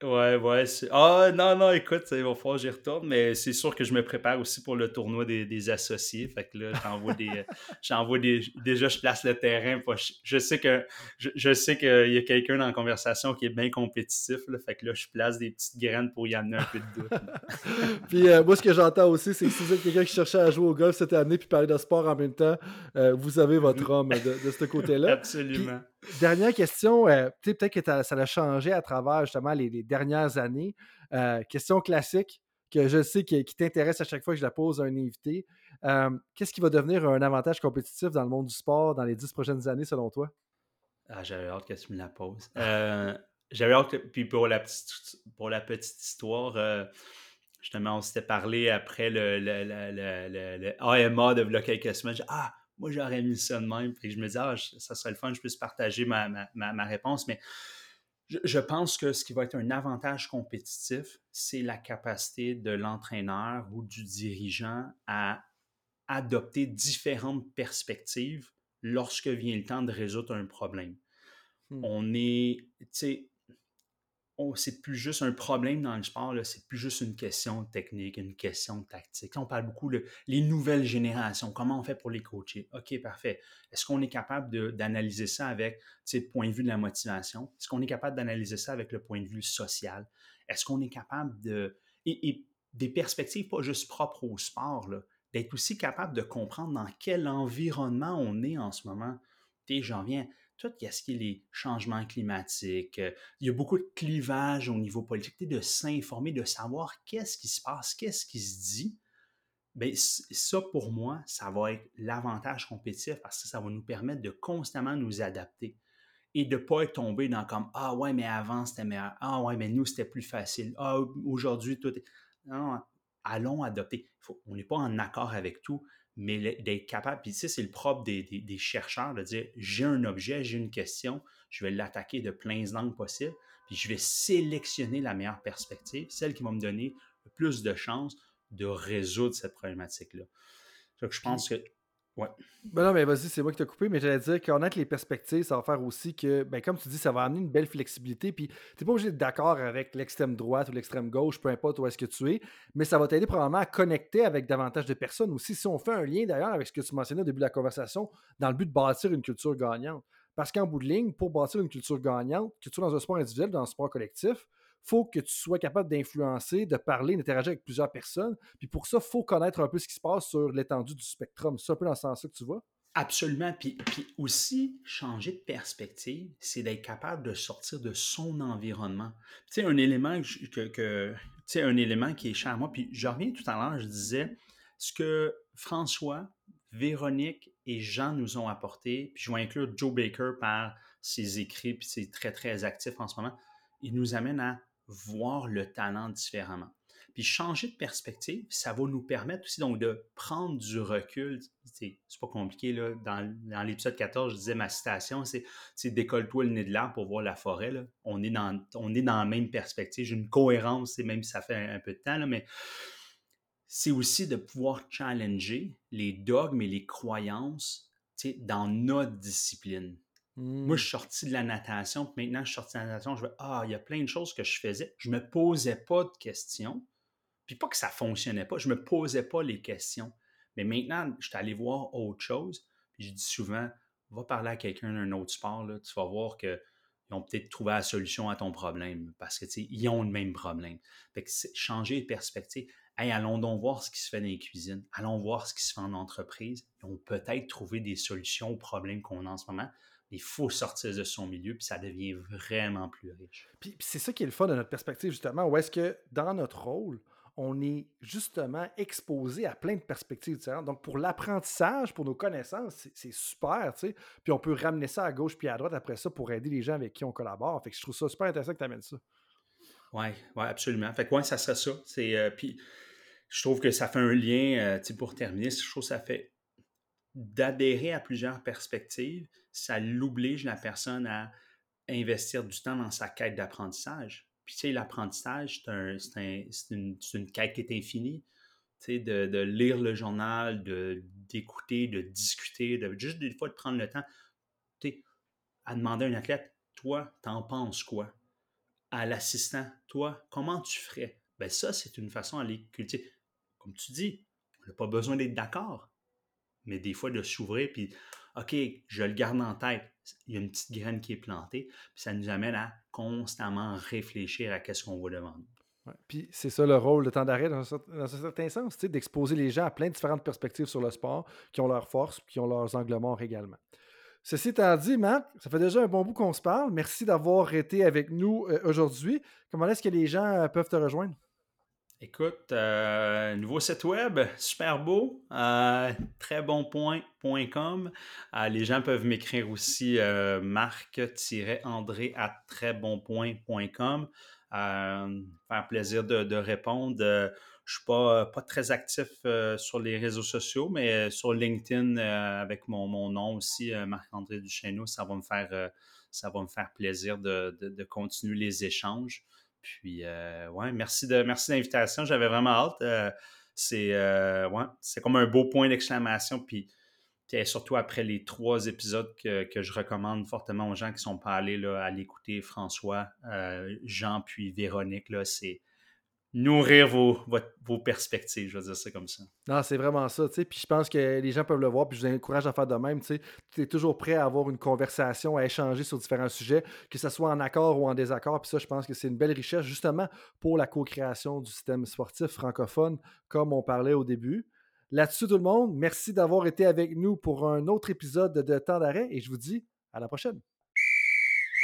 Ouais, ouais. Ah, non, non, écoute, il va falloir que j'y retourne, mais c'est sûr que je me prépare aussi pour le tournoi des, associés. Fait que là, j'envoie des. *laughs* j'envoie des. Déjà, je place le terrain. je, sais que je, sais qu'il y a quelqu'un dans la conversation qui est bien compétitif. Là, fait que là, je place des petites graines pour y amener un peu de doute. *laughs* puis euh, moi, ce que j'entends aussi, c'est que si vous êtes quelqu'un qui cherchait à jouer au golf cette année puis parler de sport en même temps, euh, vous avez votre homme de, de ce côté-là. *laughs* Absolument. Dernière question, euh, peut-être que ça a changé à travers justement les, dernières années. Euh, question classique que je sais qui, t'intéresse à chaque fois que je la pose à un invité. Euh, qu'est-ce qui va devenir un avantage compétitif dans le monde du sport dans les dix prochaines années selon toi? Ah, j'avais hâte que tu me la poses. j'avais hâte, puis pour la petite, pour la petite histoire, justement, on s'était parlé après le, le, AMA de quelques semaines. Ah, moi, j'aurais mis ça de même. Puis je me dis, ah, ça serait le fun, je puisse partager ma, réponse. Mais je, pense que ce qui va être un avantage compétitif, c'est la capacité de l'entraîneur ou du dirigeant à adopter différentes perspectives lorsque vient le temps de résoudre un problème. Hmm. On est, tu sais, c'est plus juste un problème dans le sport, c'est plus juste une question technique, une question tactique. on parle beaucoup de les nouvelles générations, comment on fait pour les coacher? OK, parfait. Est-ce qu'on est capable d'analyser ça avec le point de vue de la motivation? Est-ce qu'on est capable d'analyser ça avec le point de vue social? Est-ce qu'on est capable de. Et, des perspectives pas juste propres au sport, d'être aussi capable de comprendre dans quel environnement on est en ce moment? J'en viens tout ce qui est les changements climatiques. Euh, il y a beaucoup de clivage au niveau politique, de s'informer, de savoir qu'est-ce qui se passe, qu'est-ce qui se dit. Bien, ça, pour moi, ça va être l'avantage compétitif parce que ça va nous permettre de constamment nous adapter et de ne pas être tombé dans comme Ah ouais, mais avant c'était meilleur. Ah ouais, mais nous c'était plus facile. Ah, aujourd'hui tout est. Non, allons adopter. on n'est pas en accord avec tout, mais d'être capable, puis tu sais, c'est le propre des, chercheurs de dire j'ai un objet, j'ai une question, je vais l'attaquer de plein angles possibles, puis je vais sélectionner la meilleure perspective, celle qui va me donner le plus de chances de résoudre cette problématique-là. Donc, je pense que Ouais. Ben non, mais vas-y, c'est moi qui t'ai coupé, mais j'allais dire connaître les perspectives, ça va faire aussi que, ben comme tu dis, ça va amener une belle flexibilité, puis t'es pas obligé d'être d'accord avec l'extrême droite ou l'extrême gauche, peu importe où est-ce que tu es, mais ça va t'aider probablement à connecter avec davantage de personnes aussi, si on fait un lien d'ailleurs avec ce que tu mentionnais au début de la conversation, dans le but de bâtir une culture gagnante. Parce qu'en bout de ligne, pour bâtir une culture gagnante, que tu sois dans un sport individuel, dans un sport collectif, faut que tu sois capable d'influencer, de parler, d'interagir avec plusieurs personnes. Puis pour ça, il faut connaître un peu ce qui se passe sur l'étendue du spectrum. C'est un peu dans ce sens-là que tu vois? Absolument. Puis, puis aussi, changer de perspective, c'est d'être capable de sortir de son environnement. Tu sais, un élément que, un élément qui est cher à moi, puis je reviens tout à l'heure, je disais ce que François, Véronique et Jean nous ont apporté, puis je vais inclure Joe Baker par ses écrits, puis c'est très, très actif en ce moment, il nous amène à voir le talent différemment. Puis changer de perspective, ça va nous permettre aussi donc de prendre du recul. C'est pas compliqué, là. Dans, l'épisode 14, je disais ma citation, c'est décolle-toi le nez de l'arbre pour voir la forêt. On, est dans, on est dans la même perspective. J'ai une cohérence, même si ça fait un, peu de temps, là, mais c'est aussi de pouvoir challenger les dogmes et les croyances dans notre discipline. Moi, je suis mmh. sorti de la natation, puis maintenant, je suis sorti de la natation, je vais Ah, il y a plein de choses que je faisais. Je ne me posais pas de questions. Puis pas que ça ne fonctionnait pas, je ne me posais pas les questions. Mais maintenant, je suis allé voir autre chose. Puis je dis souvent Va parler à quelqu'un d'un autre sport, là, tu vas voir qu'ils ont peut-être trouvé la solution à ton problème parce que ils ont le même problème. Fait que changer de perspective. Hey, allons donc voir ce qui se fait dans les cuisines. Allons voir ce qui se fait en entreprise. Ils ont peut-être trouvé des solutions aux problèmes qu'on a en ce moment il faut sortir de son milieu, puis ça devient vraiment plus riche. Puis, c'est ça qui est le fun de notre perspective, justement, où est-ce que dans notre rôle, on est justement exposé à plein de perspectives différentes. Donc, pour l'apprentissage, pour nos connaissances, c'est super, tu sais. Puis on peut ramener ça à gauche puis à droite après ça pour aider les gens avec qui on collabore. Fait que je trouve ça super intéressant que tu amènes ça. Oui, ouais, absolument. Fait que ouais, ça serait ça. C'est, euh, puis je trouve que ça fait un lien, euh, sais, pour terminer, je trouve que ça fait d'adhérer à plusieurs perspectives, ça l'oblige la personne à investir du temps dans sa quête d'apprentissage. Puis, tu sais, l'apprentissage, c'est une, quête qui est infinie. Tu sais, de, lire le journal, d'écouter, de, discuter, de juste des fois de prendre le temps. Tu sais, à demander à un athlète, toi, t'en penses quoi? À l'assistant, toi, comment tu ferais? Ben ça, c'est une façon à les cultiver. Comme tu dis, on n'a pas besoin d'être d'accord, mais des fois de s'ouvrir, puis OK, je le garde en tête. Il y a une petite graine qui est plantée, puis ça nous amène à constamment réfléchir à ce qu'on va demander. puis c'est ça le rôle de temps d'arrêt dans, un certain sens, d'exposer les gens à plein de différentes perspectives sur le sport, qui ont leurs forces, qui ont leurs angles morts également. Ceci étant dit, Marc, ça fait déjà un bon bout qu'on se parle. Merci d'avoir été avec nous euh, aujourd'hui. Comment est-ce que les gens euh, peuvent te rejoindre? Écoute, euh, nouveau site web, super beau, euh, trèsbonpoint.com. Euh, les gens peuvent m'écrire aussi marc-andré à trèsbonpoint.com. faire plaisir de, répondre. je ne suis pas, très actif sur les réseaux sociaux, mais sur LinkedIn avec mon, nom aussi, Marc-André Duchesneau, ça va me faire, ça va me faire plaisir de continuer les échanges. Puis, euh, ouais, merci de merci l'invitation. J'avais vraiment hâte. Euh, c'est euh, ouais, comme un beau point d'exclamation. Puis, surtout après les trois épisodes que, je recommande fortement aux gens qui sont pas allés à l'écouter, François, Jean, puis Véronique, là, c'est nourrir vos, perspectives, je vais dire ça comme ça. Non, c'est vraiment ça, tu sais. Puis je pense que les gens peuvent le voir, puis je vous encourage à faire de même, tu sais. Tu es toujours prêt à avoir une conversation, à échanger sur différents sujets, que ce soit en accord ou en désaccord. Puis ça, je pense que c'est une belle richesse, justement, pour la co-création du système sportif francophone, comme on parlait au début. Là-dessus, tout le monde, merci d'avoir été avec nous pour un autre épisode de Temps d'arrêt, et je vous dis à la prochaine.